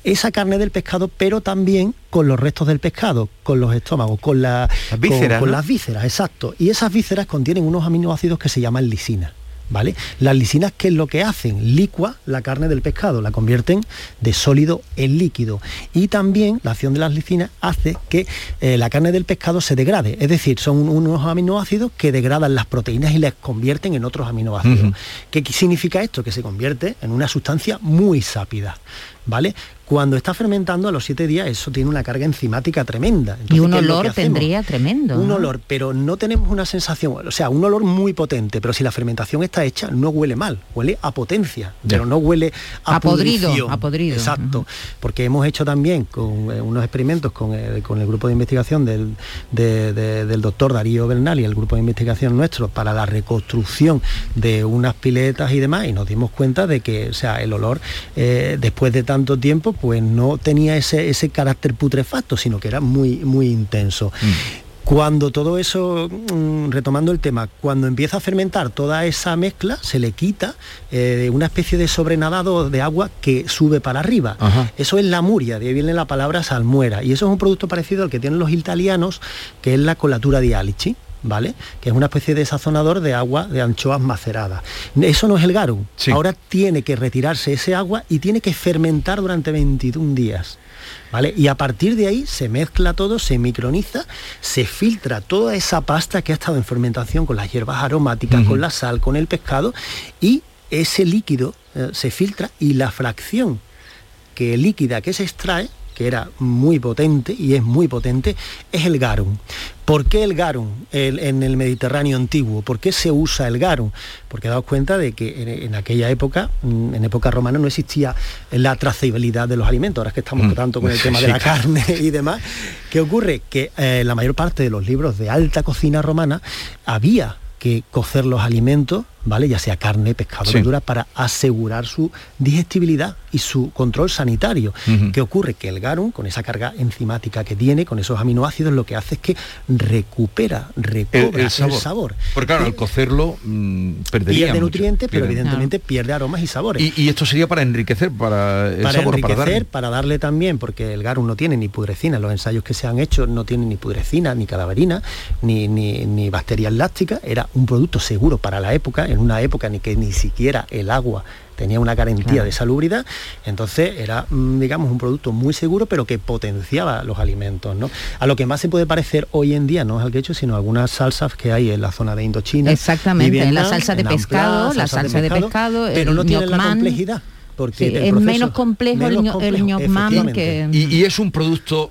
esa carne del pescado, pero también con los restos del pescado, con los estómagos, con, la, con- vísceras, con ¿no? las vísceras, exacto. Y esas vísceras contienen unos aminoácidos que se llaman lisina. ¿Vale? Las lisinas, ¿qué es lo que hacen? Licua la carne del pescado, la convierten de sólido en líquido. Y también la acción de las lisinas hace que eh, la carne del pescado se degrade. Es decir, son unos aminoácidos que degradan las proteínas y las convierten en otros aminoácidos. ¿Qué significa esto? Que se convierte en una sustancia muy sápida. ¿Vale? Cuando está fermentando a los siete días, eso tiene una carga enzimática tremenda. Y un ¿qué es lo que olor tendría tremendo. Un olor, pero no tenemos una sensación, o sea, un olor muy potente, pero si la fermentación está hecha, no huele mal, huele a potencia, pero no huele a, A podrido, a podrido. Exacto, porque hemos hecho también con eh, unos experimentos con, eh, con el grupo de investigación del, de- de- del doctor Darío Bernal y el grupo de investigación nuestro para la reconstrucción de unas piletas y demás, y nos dimos cuenta de que, o sea, el olor, eh, después de tanto tiempo, pues no tenía ese, ese carácter putrefacto, sino que era muy, muy intenso. Cuando todo eso, mm, retomando el tema, cuando empieza a fermentar toda esa mezcla, se le quita eh, una especie de sobrenadado de agua que sube para arriba. Eso es la muria, de ahí viene la palabra salmuera. Y eso es un producto parecido al que tienen los italianos, que es la colatura di alici. ¿Vale? Que es una especie de sazonador de agua de anchoas maceradas. Eso no es el garum. Ahora tiene que retirarse ese agua y tiene que fermentar durante 21 días. ¿Vale? Y a partir de ahí se mezcla todo, se microniza, se filtra toda esa pasta que ha estado en fermentación con las hierbas aromáticas, con la sal, con el pescado, y ese líquido eh, se filtra y la fracción que líquida que se extrae, que era muy potente y es muy potente, es el garum. ¿Por qué el garum el- en el Mediterráneo antiguo? ¿Por qué se usa el garum? Porque daos cuenta de que en, en aquella época, mm, en época romana, no existía la trazabilidad de los alimentos. Ahora es que estamos Mm. tanto con el tema de la carne y demás. ¿Qué ocurre? Que eh, la mayor parte de los libros de alta cocina romana había que cocer los alimentos ¿vale? Ya sea carne, pescado, Sí. verdura, para asegurar su digestibilidad y su control sanitario. ¿Qué ocurre? Que el garum, con esa carga enzimática que tiene, con esos aminoácidos, lo que hace es que recupera, recobra el sabor. Porque claro, al cocerlo mm, perdería Pierde mucho. nutrientes, pero evidentemente pierde aromas y sabores. Y, y esto sería para enriquecer, para el para sabor, enriquecer, para para darle. darle... también, porque el garum no tiene ni pudrecina, los ensayos que se han hecho no tienen ni pudrecina, ni cadaverina, ni, ni, ni bacterias lácticas, era un producto seguro para la época, en una época en que ni siquiera el agua tenía una garantía Claro. de salubridad, entonces era, mm, digamos, un producto muy seguro, pero que potenciaba los alimentos, ¿no? A lo que más se puede parecer hoy en día, no es al quecho, sino algunas salsas que hay en la zona de Indochina. Exactamente, Vietnam, la salsa de pescado, la salsa de pescado, pero el no tienen la complejidad. Porque Sí, el es menos complejo el menos ño- el complejo, ñoc man efectivamente. que- Y, y es un producto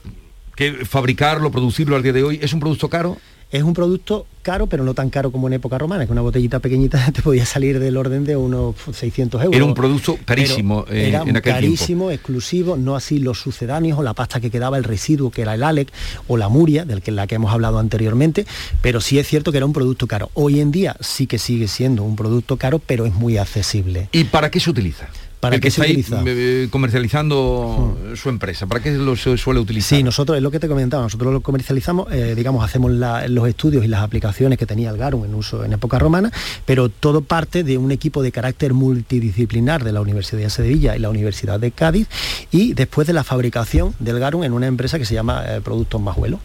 que fabricarlo, producirlo al día de hoy, es un producto caro. Es un producto caro, pero no tan caro como en época romana, que una botellita pequeñita te podía salir del orden de unos 600 euros. Era un producto carísimo eh, era en aquel carísimo, exclusivo, no así los sucedáneos o la pasta que quedaba, el residuo que era el Alec o la Muria, del que la que hemos hablado anteriormente, pero sí es cierto que era un producto caro. Hoy en día sí que sigue siendo un producto caro, pero es muy accesible. ¿Y para qué se utiliza? ¿Para el que se ahí utiliza? Hmm. eh, comercializando su empresa, ¿para qué lo suele utilizar? Sí, nosotros es lo que te comentaba, nosotros lo comercializamos, eh, digamos, hacemos la- los estudios y las aplicaciones que tenía el garum en uso en época romana, pero todo parte de un equipo de carácter multidisciplinar de la Universidad de Sevilla y la Universidad de Cádiz y después de la fabricación del garum en una empresa que se llama eh, Productos Majuelo,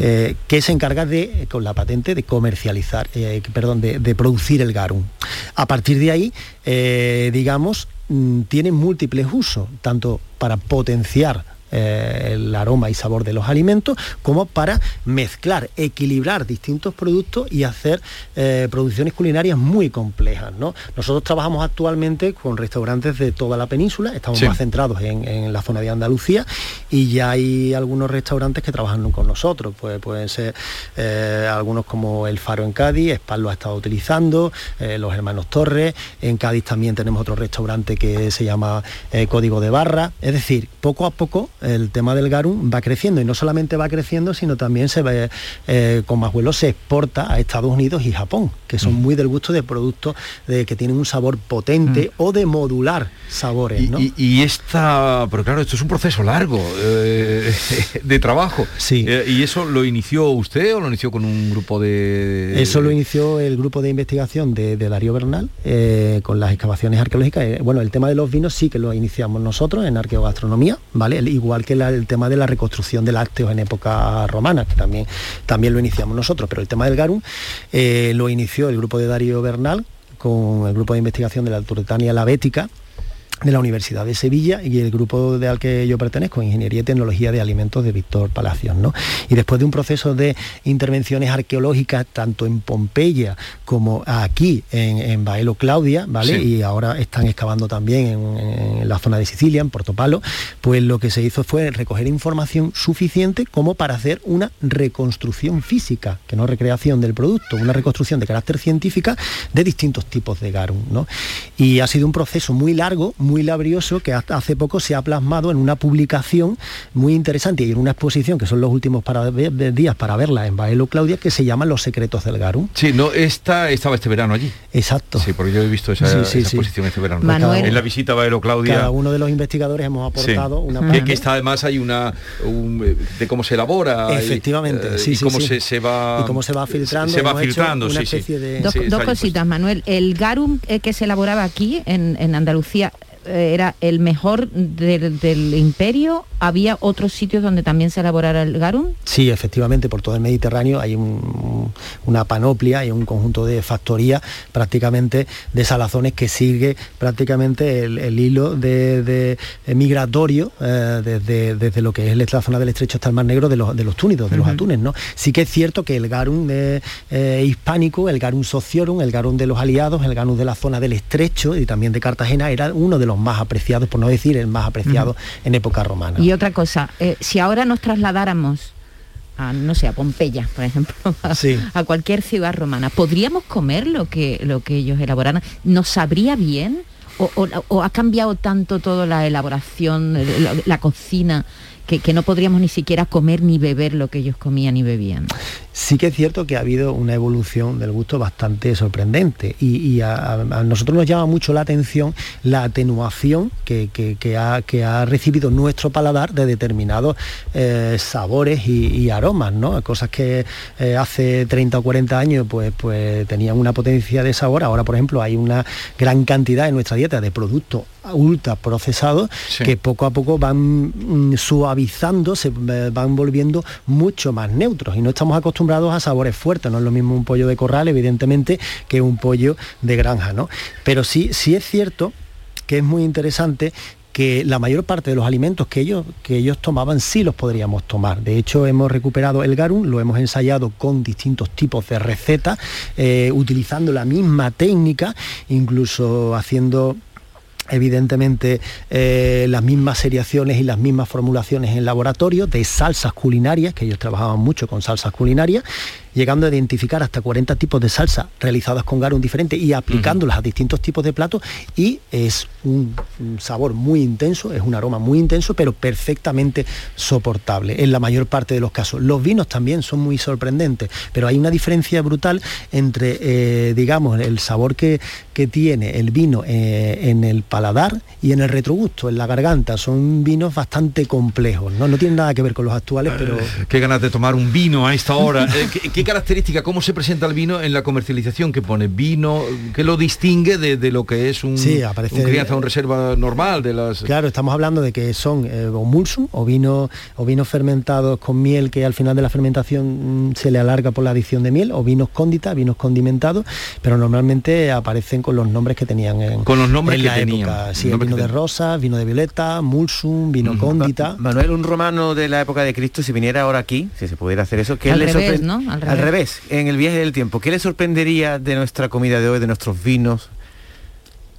eh, que se encarga de, con la patente, de comercializar, perdón, de, de producir el garum. A partir de ahí, digamos, tiene múltiples usos, tanto para potenciar eh, el aroma y sabor de los alimentos, como para mezclar, equilibrar distintos productos y hacer eh, producciones culinarias muy complejas. ¿no? Nosotros trabajamos actualmente con restaurantes de toda la península, estamos Sí. más centrados en, en la zona de Andalucía y ya hay algunos restaurantes que trabajan con nosotros, pues pueden ser eh, algunos como El Faro en Cádiz, Spal lo ha estado utilizando, los hermanos Torres, en Cádiz también tenemos otro restaurante que se llama Código de Barra, es decir, poco a poco el tema del garum va creciendo y no solamente va creciendo, sino también se ve, eh, con más vuelos se exporta a Estados Unidos y Japón, que son muy del gusto de productos de, que tienen un sabor potente o de modular sabores. Y, ¿no? y- y esta, pero claro, esto es un proceso largo eh, de trabajo. Sí. Eh, ¿Y eso lo inició usted o lo inició con un grupo de...? Eso lo inició el grupo de investigación de, de Darío Bernal eh, con las excavaciones arqueológicas. Bueno, el tema de los vinos sí que lo iniciamos nosotros en arqueogastronomía, ¿vale? El- igual que la- el tema de la reconstrucción de lácteos en época romana, que también, también lo iniciamos nosotros. Pero el tema del garum eh, lo inició el grupo de Darío Bernal con el grupo de investigación de la Turretania La Bética de la Universidad de Sevilla y el grupo de al que yo pertenezco, Ingeniería y Tecnología de Alimentos de Víctor Palacios. ¿no? Y después de un proceso de intervenciones arqueológicas tanto en Pompeya como aquí en, en Baelo Claudia, ¿vale? Sí. Y ahora están excavando también en, en la zona de Sicilia, en Portopalo, pues lo que se hizo fue recoger información suficiente como para hacer una reconstrucción física, que no recreación del producto, una reconstrucción de carácter científica de distintos tipos de garum. ¿no? Y ha sido un proceso muy largo, muy labrioso, que hasta hace poco se ha plasmado en una publicación muy interesante y en una exposición, que son los últimos para días para verla en Baelo Claudia, que se llama Los secretos del garum. Sí, no, esta estaba este verano allí. Exacto. Sí, porque yo he visto esa, Sí, sí, esa sí. exposición este verano. Manuel- En la visita a Baelo Claudia. Cada uno de los investigadores hemos Sí. aportado una parte. que está además hay una un, eh, de cómo se elabora y, Efectivamente, eh, sí, y sí, cómo sí. Se, se va Y cómo se va filtrando, se va filtrando una sí, sí. especie de- Dos, cositas, Manuel. El garum eh, que se elaboraba aquí en, en Andalucía era el mejor del, del imperio. ¿Había otros sitios donde también se elaborara el garum? Sí, efectivamente, por todo el Mediterráneo hay un- una panoplia y un conjunto de factorías prácticamente de salazones que sigue prácticamente el, el hilo de, de- de migratorio eh, desde, desde lo que es la zona del estrecho hasta el Mar Negro de los, de los túnidos, de los atunes. ¿no? Sí que es cierto que el garum eh, eh, hispánico, el garum sociorum, el garum de los aliados, el garum de la zona del estrecho y también de Cartagena era uno de los más apreciados, por no decir el más apreciado en época romana. Y otra cosa, eh, si ahora nos trasladáramos a, no sé, a Pompeya, por ejemplo, a, Sí. a cualquier ciudad romana, ¿podríamos comer lo que, lo que ellos elaboraran? ¿Nos sabría bien? ¿O, o- o ha cambiado tanto toda la elaboración, la, la cocina, que, no podríamos ni siquiera comer ni beber lo que ellos comían y bebían. Sí que es cierto que ha habido una evolución del gusto bastante sorprendente y, a, nosotros nos llama mucho la atención la atenuación que, ha, recibido nuestro paladar de determinados eh, sabores y, y aromas, ¿no? Cosas que eh, hace 30 o 40 años pues, pues tenían una potencia de sabor, ahora por ejemplo hay una gran cantidad en nuestra dieta de productos ultra procesados Sí. que poco a poco van mm, suavizando, se eh, van volviendo mucho más neutros y no estamos acostumbrados a sabores fuertes, no es lo mismo un pollo de corral evidentemente que un pollo de granja, ¿no? Pero sí, sí es cierto que es muy interesante que la mayor parte de los alimentos que ellos, que ellos tomaban sí los podríamos tomar. De hecho, hemos recuperado el garum, lo hemos ensayado con distintos tipos de recetas, eh, utilizando la misma técnica, incluso haciendo evidentemente eh, las mismas seriaciones y las mismas formulaciones en laboratorio de salsas culinarias, que ellos trabajaban mucho con salsas culinarias, llegando a identificar hasta 40 tipos de salsa realizadas con garum diferente y aplicándolas a distintos tipos de platos y es un, un sabor muy intenso, es un aroma muy intenso, pero perfectamente soportable en la mayor parte de los casos. Los vinos también son muy sorprendentes, pero hay una diferencia brutal entre, eh, digamos, el sabor que, que tiene el vino eh, en el paladar y en el retrogusto, en la garganta. Son vinos bastante complejos, ¿no? No tienen nada que ver con los actuales, pero... Qué ganas de tomar un vino a esta hora. Eh, ¿qué, qué característica, cómo se presenta el vino en la comercialización que pone? Vino, ¿qué lo distingue de, de lo que es un, Sí, aparece- un crianza, un reserva normal de las... Claro, estamos hablando de que son eh, o mulsum o vino o vinos fermentados con miel que al final de la fermentación mm, se le alarga por la adición de miel o vinos cóndita, vinos condimentados, pero normalmente aparecen con los nombres que tenían en, Con los nombres en que la tenían, época. los Sí, el vino de rosa, vino de violeta, mulsum, vino cóndita. Manuel, un romano de la época de Cristo, si viniera ahora aquí, si se pudiera hacer eso, ¿qué Al le revés. Al Al revés. en el viaje del tiempo, ¿qué le sorprendería de nuestra comida de hoy, de nuestros vinos?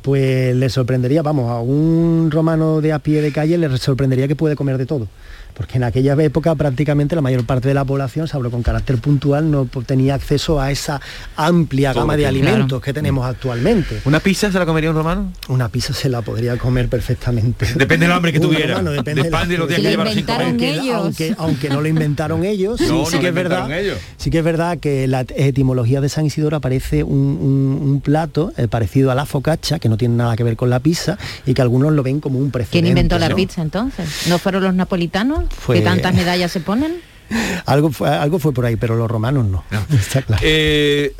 Pues le sorprendería, vamos, a un romano de a pie de calle le sorprendería que puede comer de todo. Porque en aquella época prácticamente la mayor parte de la población, salvo con carácter puntual, no tenía acceso a esa amplia Todo gama de alimentos claro. que tenemos actualmente. ¿Una pizza se la comería un romano? Una pizza se la podría comer perfectamente. Depende del hambre que tuviera. romano, depende Depende de los días que sin comer. aunque, aunque, aunque no lo inventaron ellos, sí, No, sí no que es verdad. inventaron ellos. Sí que es verdad que la etimología de San Isidoro aparece un, un- un plato eh, parecido a la focaccia, que no tiene nada que ver con la pizza, y que algunos lo ven como un precedente. ¿Quién inventó la ¿no? pizza entonces? ¿No fueron los napolitanos? Fue- ¿Que tantas medallas se ponen? Algo fue, algo fue por ahí, pero los romanos no. Está claro. Eh,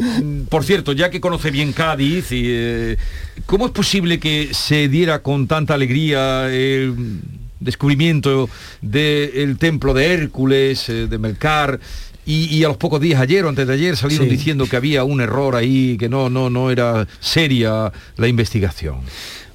por cierto, ya que conoce bien Cádiz, y, eh, ¿cómo es posible que se diera con tanta alegría el descubrimiento del templo de Hércules, eh, de Melcar? Y, y a los pocos días ayer o antes de ayer salieron Sí. diciendo que había un error ahí, que no, no, no era seria la investigación.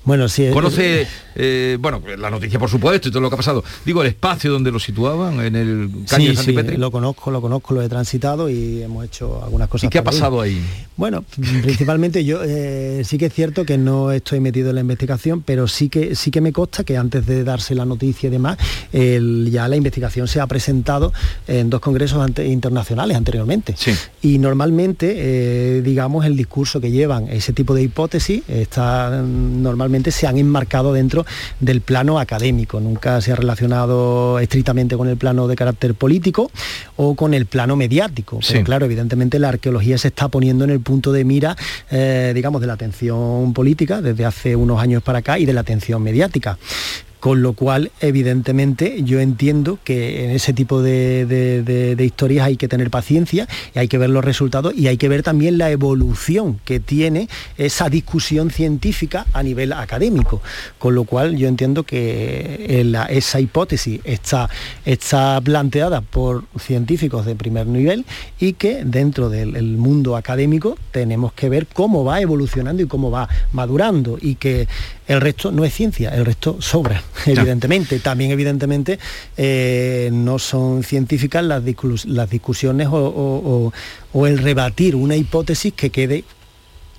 Bueno, sí. eh, Conoce, eh, bueno, la noticia por supuesto y todo lo que ha pasado. Digo, el espacio donde lo situaban, en el caño Sí, de sí, Santipetri. lo conozco, lo conozco, lo he transitado y hemos hecho algunas cosas. ¿Y qué ha ahí. pasado ahí? Bueno, principalmente yo eh, sí que es cierto que no estoy metido en la investigación, pero sí que sí que me consta que antes de darse la noticia y demás, el- ya la investigación se ha presentado en dos congresos ante- internacionales anteriormente. Y normalmente, eh, digamos, el discurso que llevan ese tipo de hipótesis está normalmente se han enmarcado dentro del plano académico, nunca se ha relacionado estrictamente con el plano de carácter político o con el plano mediático. Pero Sí. claro, evidentemente la arqueología se está poniendo en el punto de mira, eh, digamos, de la atención política desde hace unos años para acá y de la atención mediática. Con lo cual, evidentemente, yo entiendo que en ese tipo de, historias hay que tener paciencia y hay que ver los resultados y hay que ver también la evolución que tiene esa discusión científica a nivel académico. Con lo cual, yo entiendo que eh, esa hipótesis está, está planteada por científicos de primer nivel y que dentro del el mundo académico tenemos que ver cómo va evolucionando y cómo va madurando y que el resto no es ciencia, el resto sobra, evidentemente. También, evidentemente, eh, no son científicas las, discus- las discusiones o, o- o- o el rebatir una hipótesis que quede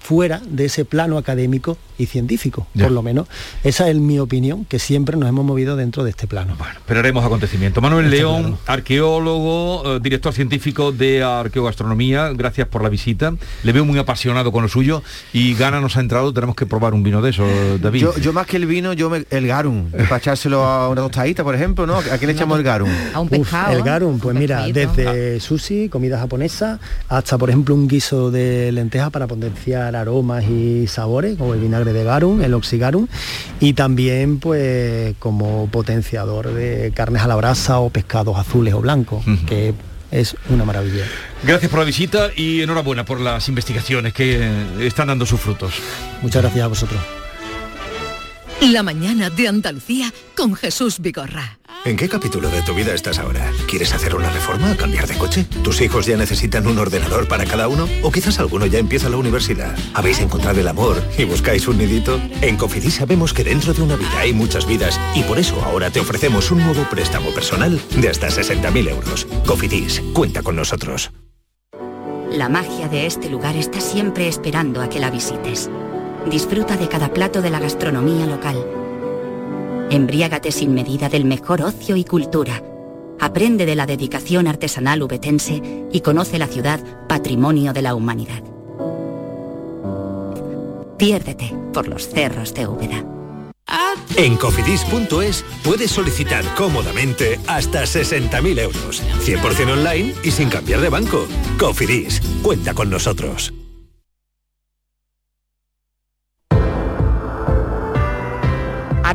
fuera de ese plano académico y científico, por lo menos. Esa es mi opinión, que siempre nos hemos movido dentro de este plano. Esperaremos acontecimientos. Manuel León, arqueólogo, eh, director científico de Arqueogastronomía, gracias por la visita. Le veo muy apasionado con lo suyo y Gana nos ha entrado, tenemos que probar un vino de eso, David. Yo, yo más que el vino, yo me- el garum, para echárselo a una tostadita, por ejemplo, ¿no? ¿A qué le echamos el garum? A un Uf, pescado. el garum, pues mira, desde sushi, comida japonesa, hasta por ejemplo un guiso de lenteja para potenciar aromas y sabores, como el vinagre de garum, el oxigarum, y también pues como potenciador de carnes a la brasa o pescados azules o blancos, que es una maravilla. Gracias por la visita y enhorabuena por las investigaciones que están dando sus frutos. Muchas gracias a vosotros. La mañana de Andalucía con Jesús Vigorra. ¿En qué capítulo de tu vida estás ahora? ¿Quieres hacer una reforma? ¿Cambiar de coche? ¿Tus hijos ya necesitan un ordenador para cada uno? ¿O quizás alguno ya empieza la universidad? ¿Habéis encontrado el amor y buscáis un nidito? En Cofidis sabemos que dentro de una vida hay muchas vidas y por eso ahora te ofrecemos un nuevo préstamo personal de hasta 60.000 euros. Cofidis, cuenta con nosotros. La magia de este lugar está siempre esperando a que la visites. Disfruta de cada plato de la gastronomía local. Embriágate sin medida del mejor ocio y cultura. Aprende de la dedicación artesanal ubetense y conoce la ciudad patrimonio de la humanidad. Piérdete por los cerros de Úbeda. En cofidis.es puedes solicitar cómodamente hasta 60.000 euros. 100% online y sin cambiar de banco. Cofidis, cuenta con nosotros.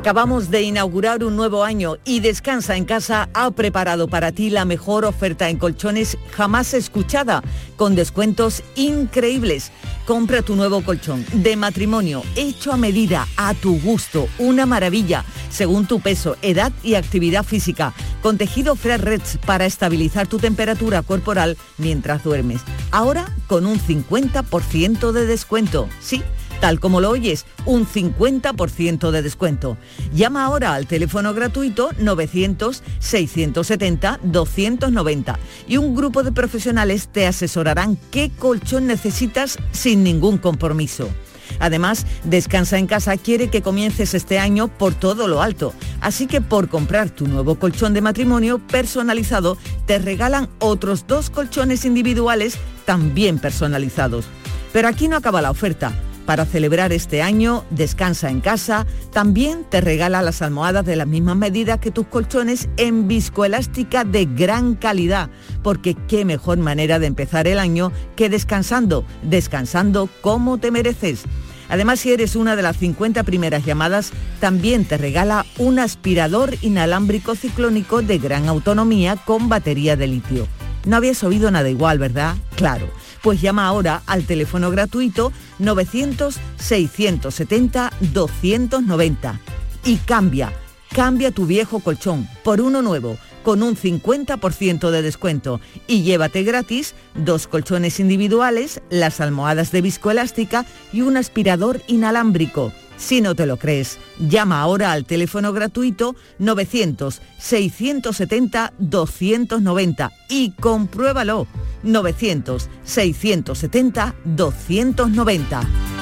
Acabamos de inaugurar un nuevo año y Descansa en Casa ha preparado para ti la mejor oferta en colchones jamás escuchada, con descuentos increíbles. Compra tu nuevo colchón de matrimonio hecho a medida, a tu gusto, una maravilla, según tu peso, edad y actividad física, con tejido Fresh Reds para estabilizar tu temperatura corporal mientras duermes. Ahora con un 50% de descuento. Sí tal como lo oyes, un 50% de descuento. Llama ahora al teléfono gratuito 900-670-290 y un grupo de profesionales te asesorarán qué colchón necesitas sin ningún compromiso. Además, Descansa en Casa quiere que comiences este año por todo lo alto. Así que por comprar tu nuevo colchón de matrimonio personalizado, te regalan otros dos colchones individuales también personalizados. Pero aquí no acaba la oferta. Para celebrar este año, Descansa en casa también te regala las almohadas de las mismas medidas que tus colchones en viscoelástica de gran calidad, porque qué mejor manera de empezar el año que descansando, descansando como te mereces. Además, si eres una de las 50 primeras llamadas, también te regala un aspirador inalámbrico ciclónico de gran autonomía con batería de litio. No habías oído nada igual, ¿verdad? Claro. Pues llama ahora al teléfono gratuito 900-670-290 y cambia, cambia tu viejo colchón por uno nuevo con un 50% de descuento y llévate gratis dos colchones individuales, las almohadas de viscoelástica y un aspirador inalámbrico. Si no te lo crees, llama ahora al teléfono gratuito 900-670-290 y compruébalo. 900-670-290.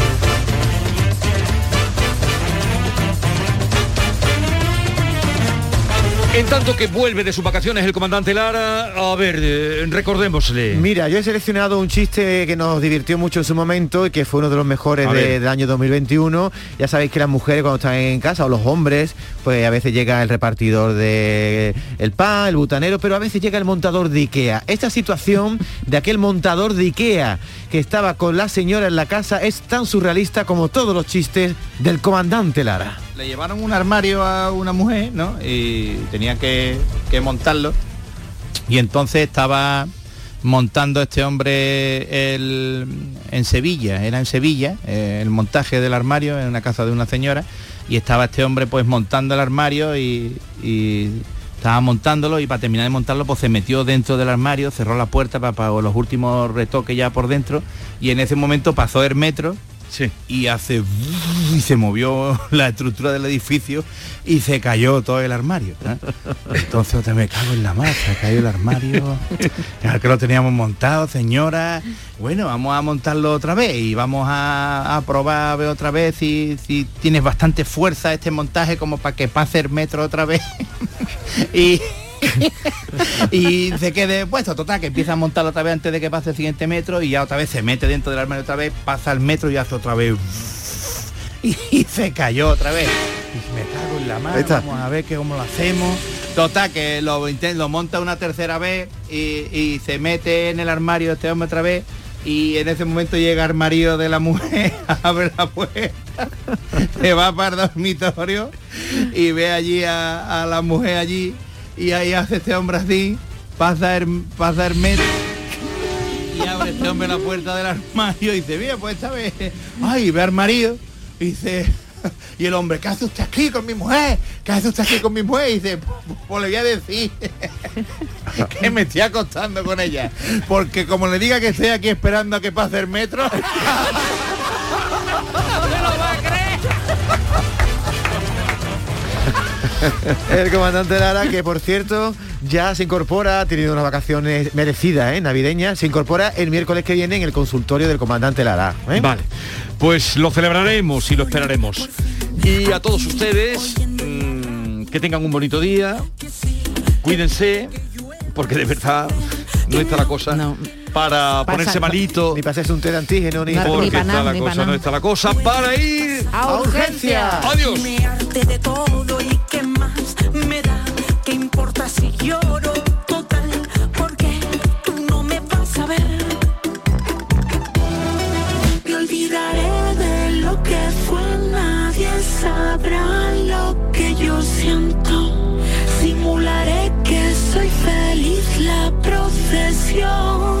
En tanto que vuelve de sus vacaciones el comandante Lara, a ver, eh, recordémosle. Mira, yo he seleccionado un chiste que nos divirtió mucho en su momento y que fue uno de los mejores de- del año 2021. Ya sabéis que las mujeres cuando están en casa o los hombres, pues a veces llega el repartidor de el pan, el butanero, pero a veces llega el montador de Ikea. Esta situación de aquel montador de Ikea que estaba con la señora en la casa es tan surrealista como todos los chistes del comandante Lara. Le llevaron un armario a una mujer, ¿no? Y tenía que, que montarlo. Y entonces estaba montando este hombre el- en Sevilla, era en Sevilla, eh, el montaje del armario en una casa de una señora. Y estaba este hombre pues montando el armario y, estaba montándolo y para terminar de montarlo pues se metió dentro del armario, cerró la puerta para, para los últimos retoques ya por dentro y en ese momento pasó el metro y hace y se movió la estructura del edificio y se cayó todo el armario. ¿eh? Entonces otra me cago en la mar, se cayó el armario. Ya que lo teníamos montado, señora. Bueno, vamos a montarlo otra vez y vamos a, a probar otra vez si, si tienes bastante fuerza este montaje como para que pase el metro otra vez. y y se quede puesto, total, que empieza a montarlo otra vez antes de que pase el siguiente metro y ya otra vez se mete dentro del armario otra vez, pasa el metro y hace otra vez. Y, se cayó otra vez. Y me cago en la mano, vamos a ver que cómo lo hacemos. Total, que lo, lo monta una tercera vez y, y se mete en el armario este hombre otra vez. Y en ese momento llega el marido de la mujer, abre la puerta, se va para el dormitorio y ve allí a, a la mujer allí y ahí hace este hombre así, pasa el, pasa el metro y abre este hombre la puerta del armario y dice, mira, pues esta vez, ay, ve al marido y dice, y el hombre, ¿qué hace usted aquí con mi mujer? ¿Qué hace usted aquí con mi mujer? Y dice, pues le voy a decir que me estoy acostando con ella. Porque como le diga que estoy aquí esperando a que pase el metro. El comandante Lara, que por cierto ya se incorpora, ha tenido unas vacaciones merecidas, ¿eh? navideñas, se incorpora el miércoles que viene en el consultorio del comandante Lara. ¿eh? Vale, pues lo celebraremos y lo esperaremos. Y a todos ustedes, mm, que tengan un bonito día, cuídense, porque de verdad no está la cosa para ponerse malito. Ni para hacerse un té de antígeno, ni... porque está la cosa, no está la cosa para ir a urgencia. Adiós. Siento. Simularé que soy feliz, la procesión